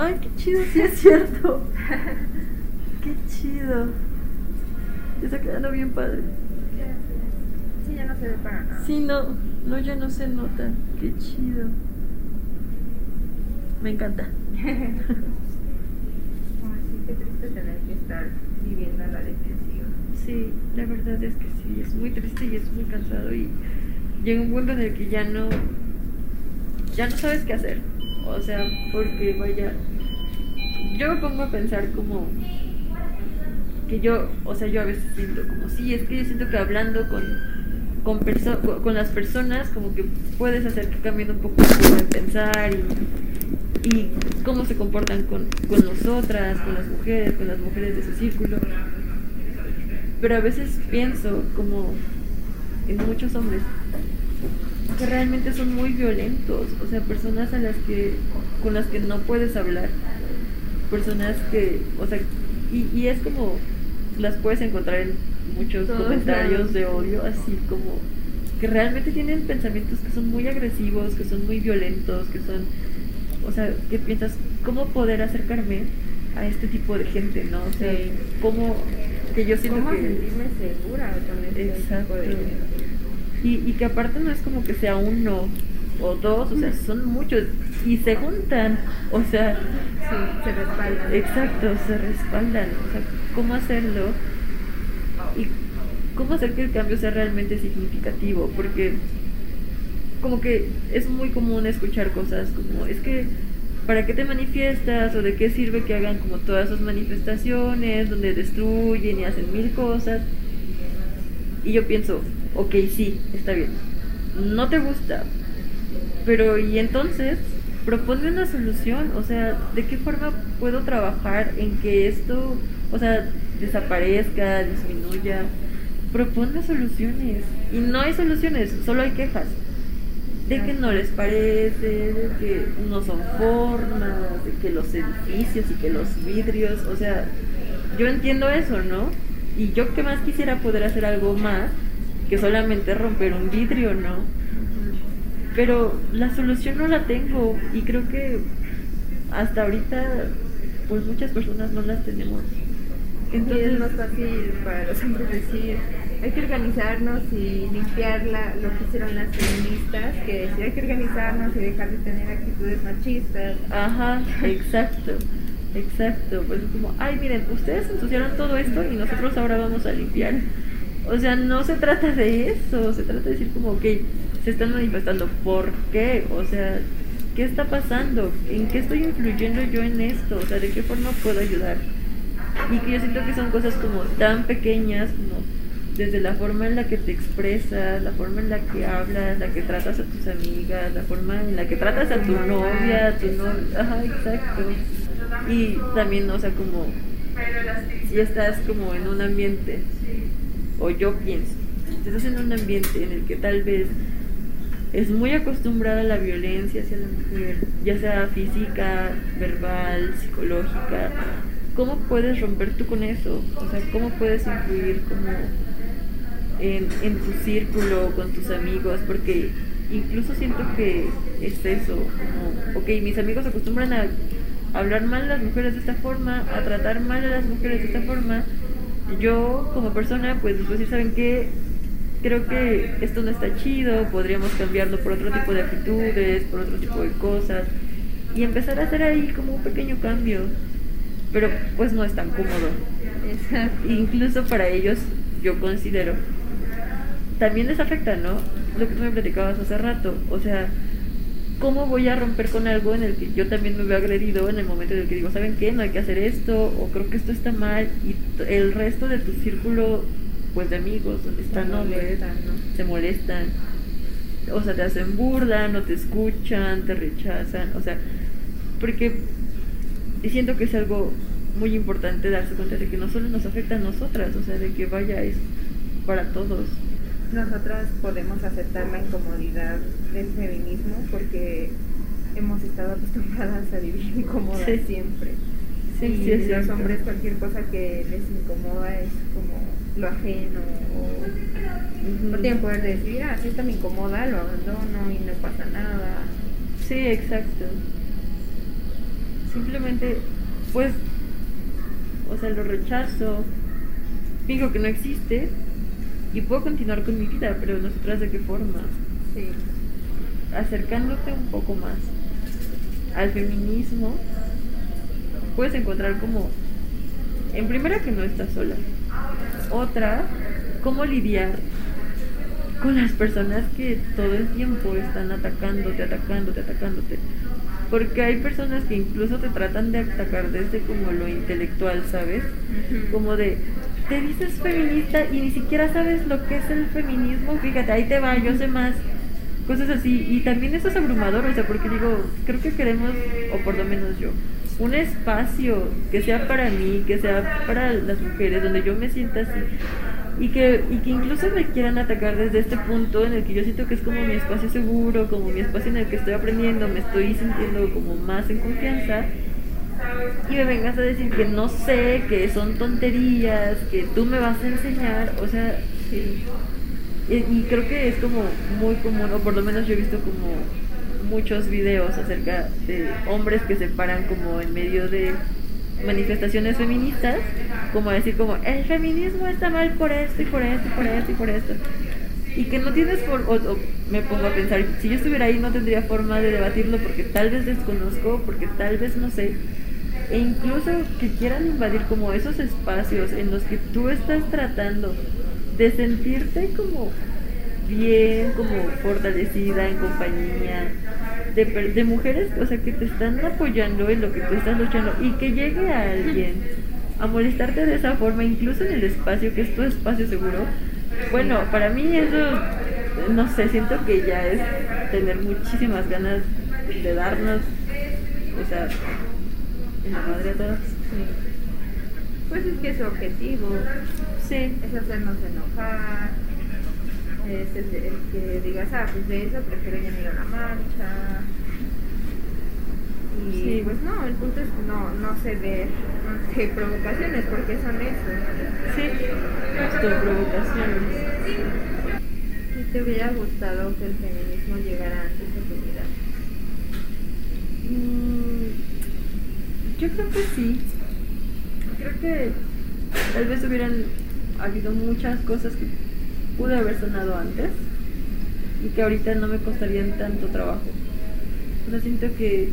Ay, qué chido, sí es cierto. qué chido. Está quedando bien padre. Sí, ya no se ve para nada. Sí, no, no, ya no se nota. Qué chido. Me encanta. Ay, sí, qué triste tener que estar viviendo a la defensiva. Sí, la verdad es que sí, es muy triste y es muy cansado y llega un punto en el que ya no, ya no sabes qué hacer. O sea, porque vaya, yo me pongo a pensar como que yo, o sea, yo a veces siento como, sí, es que yo siento que hablando con, con, perso con las personas como que puedes hacer que cambien un poco su de pensar y cómo se comportan con, con nosotras, con las mujeres, con las mujeres de su círculo. Pero a veces pienso como en muchos hombres que realmente son muy violentos, o sea, personas a las que con las que no puedes hablar, personas que, o sea, y, y es como las puedes encontrar en muchos comentarios de odio, así como que realmente tienen pensamientos que son muy agresivos, que son muy violentos, que son o sea, ¿qué piensas? ¿Cómo poder acercarme a este tipo de gente, no? O sea, ¿cómo que yo siento ¿Cómo que... sentirme segura con este Exacto. tipo de? Y, y que aparte no es como que sea uno o dos, o sea, son muchos y se juntan, o sea, Sí, se respaldan. exacto, se respaldan, o sea, ¿cómo hacerlo? Y cómo hacer que el cambio sea realmente significativo, porque como que es muy común escuchar cosas como, es que, ¿para qué te manifiestas? ¿O de qué sirve que hagan como todas esas manifestaciones donde destruyen y hacen mil cosas? Y yo pienso, ok, sí, está bien. No te gusta. Pero ¿y entonces? Propone una solución. O sea, ¿de qué forma puedo trabajar en que esto, o sea, desaparezca, disminuya? Propone soluciones. Y no hay soluciones, solo hay quejas. De que no les parece, de que no son formas, de que los edificios y que los vidrios, o sea, yo entiendo eso, ¿no? Y yo que más quisiera poder hacer algo más que solamente romper un vidrio, ¿no? Pero la solución no la tengo y creo que hasta ahorita pues muchas personas no las tenemos. Entonces Entonces, es más fácil para los hombres decir, hay que organizarnos y limpiar la- lo que hicieron las feministas, que decir hay que organizarnos y dejar de tener actitudes machistas. ajá, exacto. Exacto, pues es como, ay, miren, ustedes ensuciaron todo esto y nosotros ahora vamos a limpiar. O sea, no se trata de eso, se trata de decir como, ok, se están manifestando, ¿por qué? O sea, ¿qué está pasando? ¿En qué estoy influyendo yo en esto? O sea, ¿de qué forma puedo ayudar? Y que yo siento que son cosas como tan pequeñas, como desde la forma en la que te expresas, la forma en la que hablas, la que tratas a tus amigas, la forma en la que tratas a tu novia, a tu novia, ajá, exacto. Y también, o sea, como si estás como en un ambiente, o yo pienso, estás en un ambiente en el que tal vez es muy acostumbrada a la violencia hacia la mujer, ya sea física, verbal, psicológica, ¿cómo puedes romper tú con eso? O sea, ¿cómo puedes influir como en, en tu círculo, con tus amigos? Porque incluso siento que es eso, como, ok, mis amigos acostumbran a hablar mal a las mujeres de esta forma, a tratar mal a las mujeres de esta forma. Yo como persona, pues sí saben que creo que esto no está chido, podríamos cambiarlo por otro tipo de actitudes, por otro tipo de cosas y empezar a hacer ahí como un pequeño cambio. Pero pues no es tan cómodo. Incluso para ellos, yo considero, también les afecta, ¿no? Lo que tú me platicabas hace rato. O sea, ¿cómo voy a romper con algo en el que yo también me veo agredido en el momento en el que digo, ¿saben qué? No hay que hacer esto, o creo que esto está mal, y el resto de tu círculo, pues de amigos, donde están hombres, ¿no? se molestan, o sea, te hacen burla, no te escuchan, te rechazan, o sea, porque siento que es algo muy importante darse cuenta de que no solo nos afecta a nosotras, o sea, de que vaya es para todos nosotras podemos aceptar la incomodidad del feminismo porque hemos estado acostumbradas a vivir incómodas Sí. siempre. Sí, y sí, los cierto. hombres cualquier cosa que les incomoda es como lo ajeno o no tienen poder de decir, ah, si esto me incomoda, lo abandono y no pasa nada. Sí, exacto. Simplemente, pues, o sea, lo rechazo, digo que no existe y puedo continuar con mi vida, pero nosotras de qué forma? Sí. Acercándote un poco más al feminismo, puedes encontrar como, en primera que no estás sola, otra, cómo lidiar con las personas que todo el tiempo están atacándote, atacándote, atacándote. Porque hay personas que incluso te tratan de atacar desde como lo intelectual, ¿sabes? Como de, te dices feminista y ni siquiera sabes lo que es el feminismo, fíjate, ahí te va, yo sé más. Cosas así. Y también eso es abrumador, o sea, porque digo, creo que queremos, o por lo menos yo, un espacio que sea para mí, que sea para las mujeres, donde yo me sienta así. Y que, y que incluso me quieran atacar desde este punto en el que yo siento que es como mi espacio seguro, como mi espacio en el que estoy aprendiendo, me estoy sintiendo como más en confianza. Y me vengas a decir que no sé, que son tonterías, que tú me vas a enseñar, o sea, Sí. y, creo que es como muy común, o por lo menos yo he visto como muchos videos acerca de hombres que se paran como en medio de manifestaciones feministas, como decir como el feminismo está mal por esto y por esto y por esto y por esto. Y que no tienes por, o, o me pongo a pensar, si yo estuviera ahí no tendría forma de debatirlo porque tal vez desconozco, porque tal vez no sé. E incluso que quieran invadir como esos espacios en los que tú estás tratando de sentirte como bien, como fortalecida en compañía de, de mujeres, o sea, que te están apoyando en lo que tú estás luchando y que llegue a alguien a molestarte de esa forma, incluso en el espacio, que es tu espacio seguro. Bueno, para mí eso, no sé, siento que ya es tener muchísimas ganas de darnos, o sea, madre a todas. Pues es que su objetivo Sí, es hacernos enojar, es el, el que digas, ah, pues de eso prefiero ya ir a la marcha. Y Sí. pues no, el punto es no, no ceder ante provocaciones, porque son eso. sí, justo provocaciones. ¿Y te hubiera gustado que el feminismo llegara antes a tu vida? Mm, Yo creo que sí. Creo que tal vez hubieran habido muchas cosas que pude haber sonado antes y que ahorita no me costarían tanto trabajo. O siento que,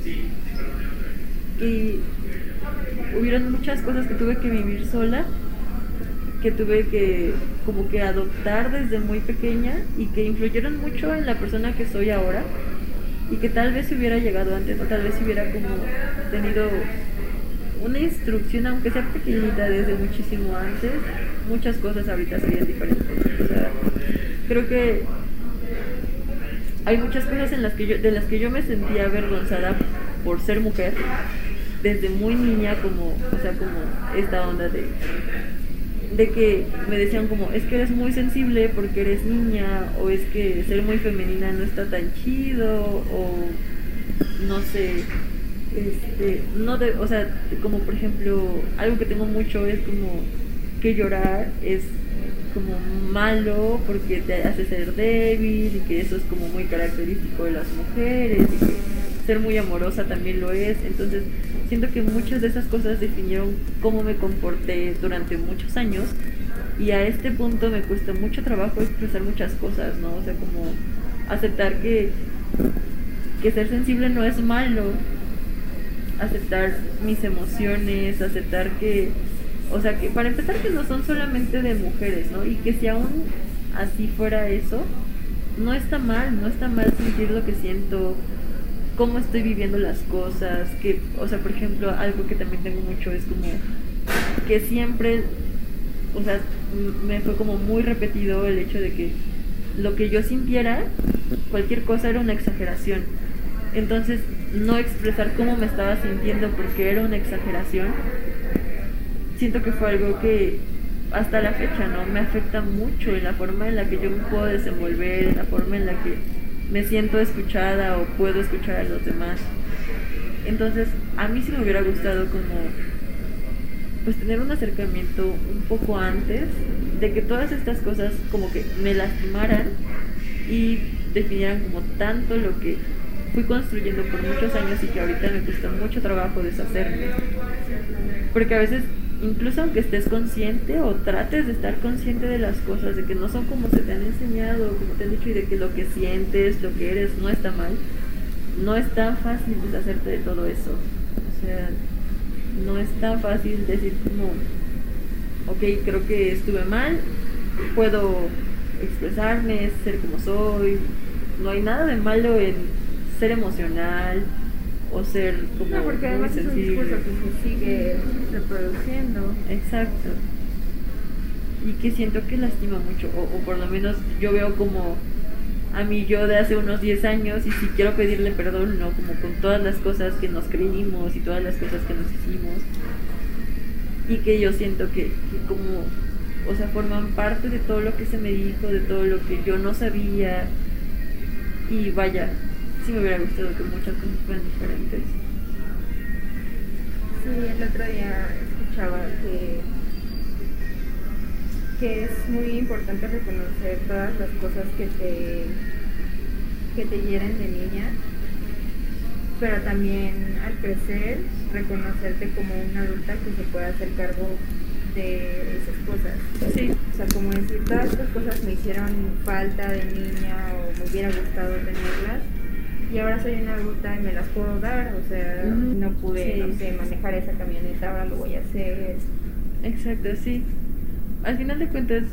que hubieron muchas cosas que tuve que vivir sola, que tuve que como que adoptar desde muy pequeña y que influyeron mucho en la persona que soy ahora y que tal vez hubiera llegado antes o tal vez hubiera como tenido una instrucción, aunque sea pequeñita desde muchísimo antes, muchas cosas ahorita serían diferentes. Creo que hay muchas cosas en las que yo, de las que yo me sentía avergonzada por ser mujer desde muy niña como, o sea, como esta onda de de que me decían como es que eres muy sensible porque eres niña o es que ser muy femenina no está tan chido o no sé este no de, o sea como por ejemplo algo que tengo mucho es como que llorar es como malo porque te hace ser débil y que eso es como muy característico de las mujeres y que ser muy amorosa también lo es entonces siento que muchas de esas cosas definieron cómo me comporté durante muchos años y a este punto me cuesta mucho trabajo expresar muchas cosas, ¿no? O sea, como aceptar que, que ser sensible no es malo, aceptar mis emociones, aceptar que, o sea, que para empezar que no son solamente de mujeres, ¿no? Y que si aún así fuera eso, no está mal, no está mal sentir lo que siento, cómo estoy viviendo las cosas, que, o sea, por ejemplo, algo que también tengo mucho es como que siempre, o sea, me fue como muy repetido el hecho de que lo que yo sintiera, cualquier cosa era una exageración. Entonces, no expresar cómo me estaba sintiendo porque era una exageración, siento que fue algo que hasta la fecha, ¿no? Me afecta mucho en la forma en la que yo me puedo desenvolver, en la forma en la que me siento escuchada o puedo escuchar a los demás. Entonces, a mí sí me hubiera gustado como pues tener un acercamiento un poco antes de que todas estas cosas como que me lastimaran y definieran como tanto lo que fui construyendo por muchos años y que ahorita me cuesta mucho trabajo deshacerme. Porque a veces incluso aunque estés consciente o trates de estar consciente de las cosas, de que no son como se te han enseñado, como te han dicho, y de que lo que sientes, lo que eres, no está mal, no es tan fácil deshacerte de todo eso. O sea, no es tan fácil decir como, ok, creo que estuve mal, puedo expresarme, ser como soy, no hay nada de malo en ser emocional, o ser como no, porque además es un discurso que se sigue reproduciendo. Exacto. Y que siento que lastima mucho, o, o, por lo menos yo veo como a mí yo de hace unos 10 años y si quiero pedirle perdón, ¿no? Como con todas las cosas que nos creímos y todas las cosas que nos hicimos. Y que yo siento que, que como, o sea, forman parte de todo lo que se me dijo, de todo lo que yo no sabía. Y vaya, sí me hubiera gustado que muchas cosas fueran diferentes. Sí, el otro día escuchaba que, que es muy importante reconocer todas las cosas que te, que te hieren de niña, pero también al crecer reconocerte como una adulta que se puede hacer cargo de esas cosas. Sí. O sea, como decir, todas estas cosas me hicieron falta de niña o me hubiera gustado tenerlas y ahora soy una adulta y me las puedo dar, o sea, no pude, no sé, manejar esa camioneta, ahora lo voy a hacer. Exacto, sí. Al final de cuentas,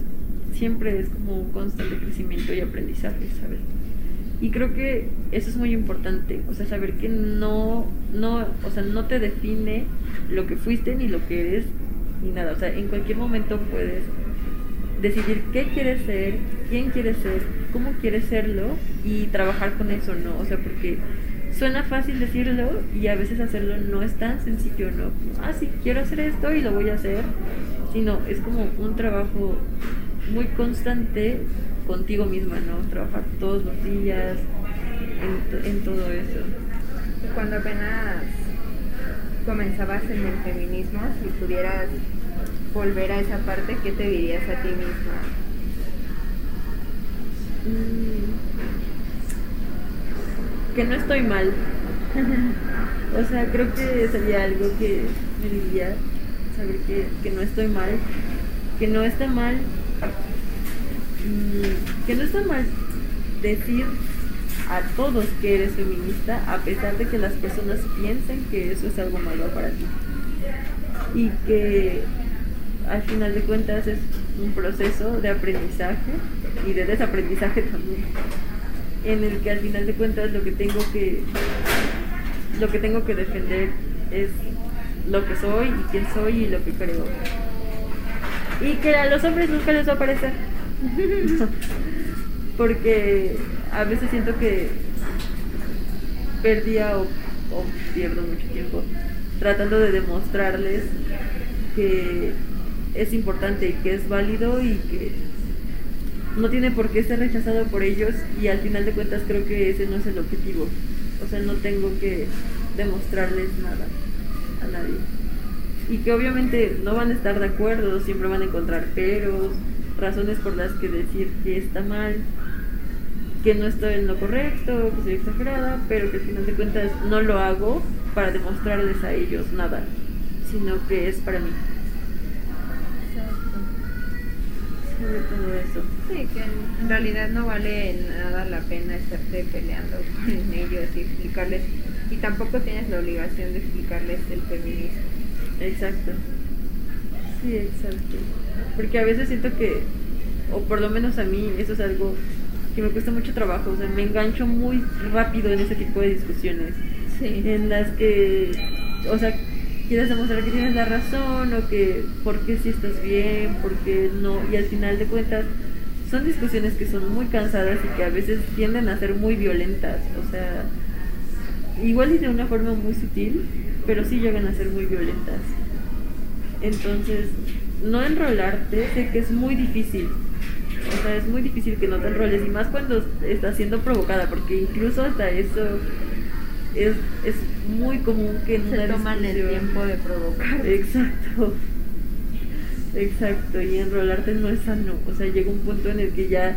siempre es como un constante crecimiento y aprendizaje, ¿sabes? Y creo que eso es muy importante, o sea, saber que no, no, o sea, no te define lo que fuiste ni lo que eres, ni nada, o sea, en cualquier momento puedes decidir qué quieres ser, quién quieres ser, cómo quieres serlo y trabajar con eso, ¿no? O sea, porque suena fácil decirlo y a veces hacerlo no es tan sencillo, ¿no? Ah, sí, quiero hacer esto y lo voy a hacer, sino es como un trabajo muy constante contigo misma, ¿no? Trabajar todos los días en, en todo eso. Cuando apenas comenzabas en el feminismo, si pudieras volver a esa parte, ¿qué te dirías a ti misma? Mm, que no estoy mal. o sea, creo que sería algo que me diría, saber que, que no estoy mal, que no está mal, mm, que no está mal decir a todos que eres feminista a pesar de que las personas piensen que eso es algo malo para ti. y que al final de cuentas es un proceso de aprendizaje y de desaprendizaje también en el que al final de cuentas lo que tengo que lo que tengo que defender es lo que soy y quién soy y lo que creo. Y que a los hombres nunca les va a parecer. Porque a veces siento que perdía o, o pierdo mucho tiempo tratando de demostrarles que es importante y que es válido y que no tiene por qué ser rechazado por ellos y al final de cuentas creo que ese no es el objetivo. O sea, no tengo que demostrarles nada a nadie. Y que obviamente no van a estar de acuerdo, siempre van a encontrar peros, razones por las que decir que está mal, que no estoy en lo correcto, que soy exagerada, pero que al final de cuentas no lo hago para demostrarles a ellos nada, sino que es para mí. Sobre todo eso. Sí, que en realidad no vale nada la pena estarte peleando con ellos y explicarles, y tampoco tienes la obligación de explicarles el feminismo. Exacto. Sí, exacto. Porque a veces siento que, o por lo menos a mí, eso es algo que me cuesta mucho trabajo. O sea, me engancho muy rápido en ese tipo de discusiones. Sí. En las que, o sea, quieres demostrar que tienes la razón o que por qué sí estás bien, por qué no. Y al final de cuentas, son discusiones que son muy cansadas y que a veces tienden a ser muy violentas. O sea, igual y de una forma muy sutil, pero sí llegan a ser muy violentas. Entonces, no enrolarte, sé que es muy difícil. O sea, es muy difícil que no te enroles y más cuando estás siendo provocada, porque incluso hasta eso es, es muy común que en Se una toman el tiempo de provocar. Exacto. Exacto, y enrolarte no es sano. O sea, llega un punto en el que ya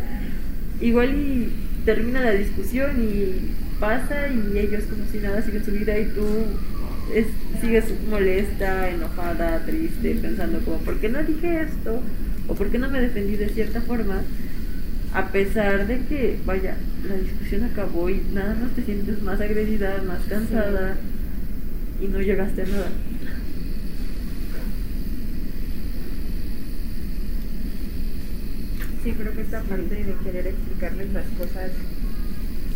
igual y termina la discusión y pasa y ellos como si nada siguen su vida y tú es- sigues molesta, enojada, triste, pensando como, ¿por qué no dije esto? ¿O por qué no me defendí de cierta forma? A pesar de que, vaya, la discusión acabó y nada más te sientes más agredida, más cansada y no llegaste a nada. Sí, creo que esta parte de querer explicarles las cosas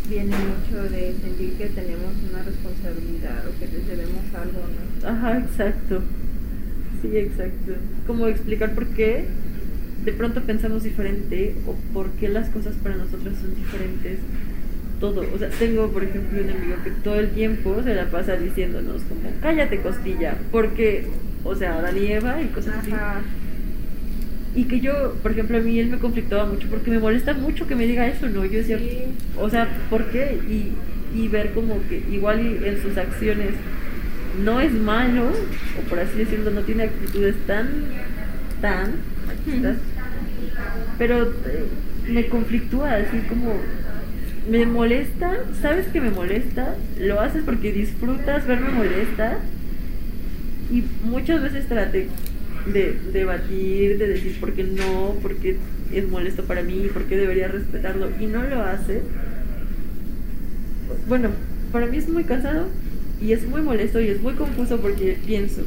viene mucho de sentir que tenemos una responsabilidad o que les debemos algo, ¿no? Ajá, exacto. Sí, exacto. Como explicar por qué de pronto pensamos diferente o por qué las cosas para nosotros son diferentes. Todo. O sea, tengo, por ejemplo, un amigo que todo el tiempo se la pasa diciéndonos como, cállate costilla, porque, o sea, Adán y Eva y cosas así. Y que yo, por ejemplo, a mí él me conflictaba mucho porque me molesta mucho que me diga eso, ¿no? Yo decía, Sí. o sea, ¿por qué? Y, y ver como que igual en sus acciones no es malo, o por así decirlo, no tiene actitudes tan, tan, pero eh, me conflictúa, así como, me molesta, sabes que me molesta, lo haces porque disfrutas verme molesta, y muchas veces traté de debatir, de decir por qué no, por qué es molesto para mí, por qué debería respetarlo, y no lo hace. Bueno, para mí es muy cansado y es muy molesto y es muy confuso porque pienso,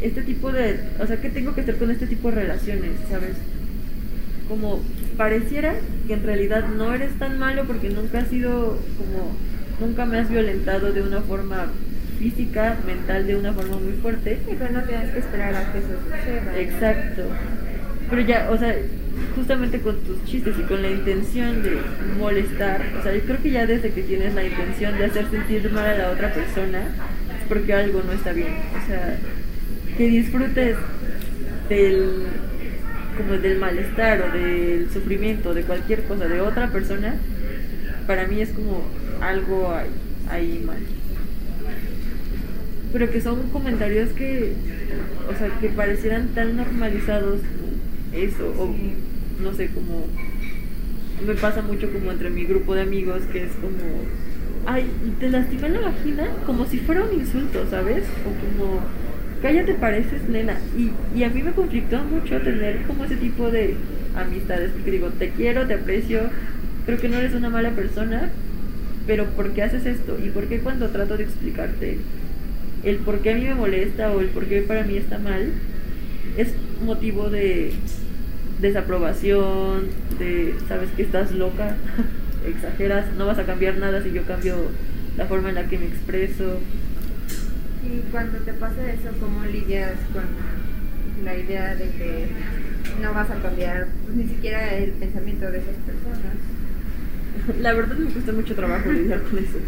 este tipo de, o sea, ¿qué tengo que hacer con este tipo de relaciones, sabes? Como pareciera que en realidad no eres tan malo porque nunca has sido como, nunca me has violentado de una forma física, mental, de una forma muy fuerte. Sí, pero no tienes que esperar a que eso suceda. Exacto. Pero ya, o sea, justamente con tus chistes y con la intención de molestar, o sea, yo creo que ya desde que tienes la intención de hacer sentir mal a la otra persona, es porque algo no está bien. O sea, que disfrutes del como del malestar o del sufrimiento de cualquier cosa de otra persona, para mí es como algo ahí, mal pero que son comentarios que, o sea, que parecieran tan normalizados eso, o no sé, como me pasa mucho como entre mi grupo de amigos que es como, ay, te lastimé la vagina como si fuera un insulto, ¿sabes? O como, cállate pareces nena. Y, y a mí me conflictó mucho tener como ese tipo de amistades, porque digo, te quiero, te aprecio, creo que no eres una mala persona, pero ¿por qué haces esto? ¿Y por qué cuando trato de explicarte el por qué a mí me molesta o el por qué para mí está mal es motivo de desaprobación, de, sabes que estás loca, exageras, no vas a cambiar nada si yo cambio la forma en la que me expreso. Y cuando te pasa eso, ¿cómo lidias con la idea de que no vas a cambiar pues, ni siquiera el pensamiento de esas personas? La verdad me cuesta mucho trabajo lidiar con eso.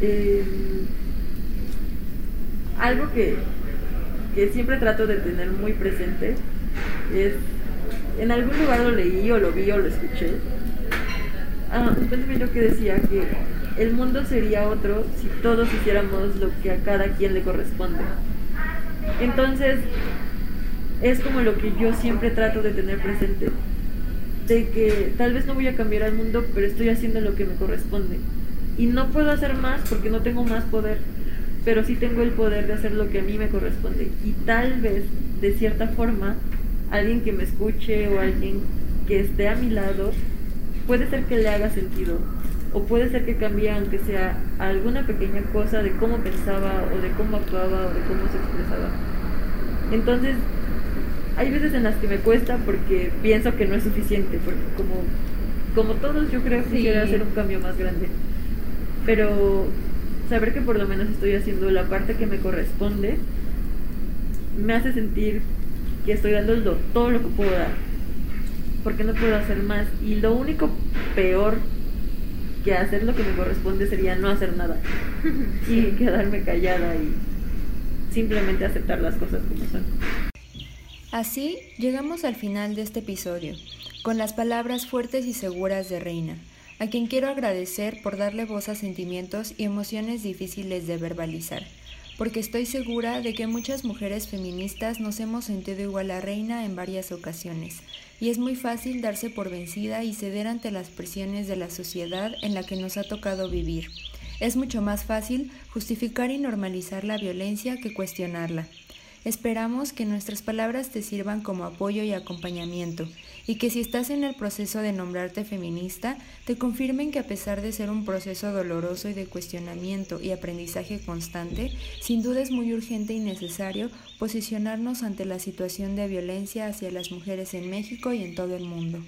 Eh, algo que, que siempre trato de tener muy presente es, en algún lugar lo leí o lo vi o lo escuché, ah, un pensamiento que decía que el mundo sería otro si todos hiciéramos lo que a cada quien le corresponde. Entonces, es como lo que yo siempre trato de tener presente, de que tal vez no voy a cambiar al mundo, pero estoy haciendo lo que me corresponde. Y no puedo hacer más porque no tengo más poder, pero sí tengo el poder de hacer lo que a mí me corresponde. Y tal vez, de cierta forma, alguien que me escuche o alguien que esté a mi lado, puede ser que le haga sentido o puede ser que cambie aunque sea alguna pequeña cosa de cómo pensaba o de cómo actuaba o de cómo se expresaba. Entonces, hay veces en las que me cuesta porque pienso que no es suficiente, porque como, como todos yo creo que quisiera hacer un cambio más grande. Pero saber que por lo menos estoy haciendo la parte que me corresponde me hace sentir que estoy dando todo lo que puedo dar. Porque no puedo hacer más. Y lo único peor que hacer lo que me corresponde sería no hacer nada. y quedarme callada y simplemente aceptar las cosas como son. Así llegamos al final de este episodio, con las palabras fuertes y seguras de Reina, a quien quiero agradecer por darle voz a sentimientos y emociones difíciles de verbalizar porque estoy segura de que muchas mujeres feministas nos hemos sentido igual a Reina en varias ocasiones, y es muy fácil darse por vencida y ceder ante las presiones de la sociedad en la que nos ha tocado vivir. Es mucho más fácil justificar y normalizar la violencia que cuestionarla. Esperamos que nuestras palabras te sirvan como apoyo y acompañamiento, y que si estás en el proceso de nombrarte feminista, te confirmen que a pesar de ser un proceso doloroso y de cuestionamiento y aprendizaje constante, sin duda es muy urgente y necesario posicionarnos ante la situación de violencia hacia las mujeres en México y en todo el mundo.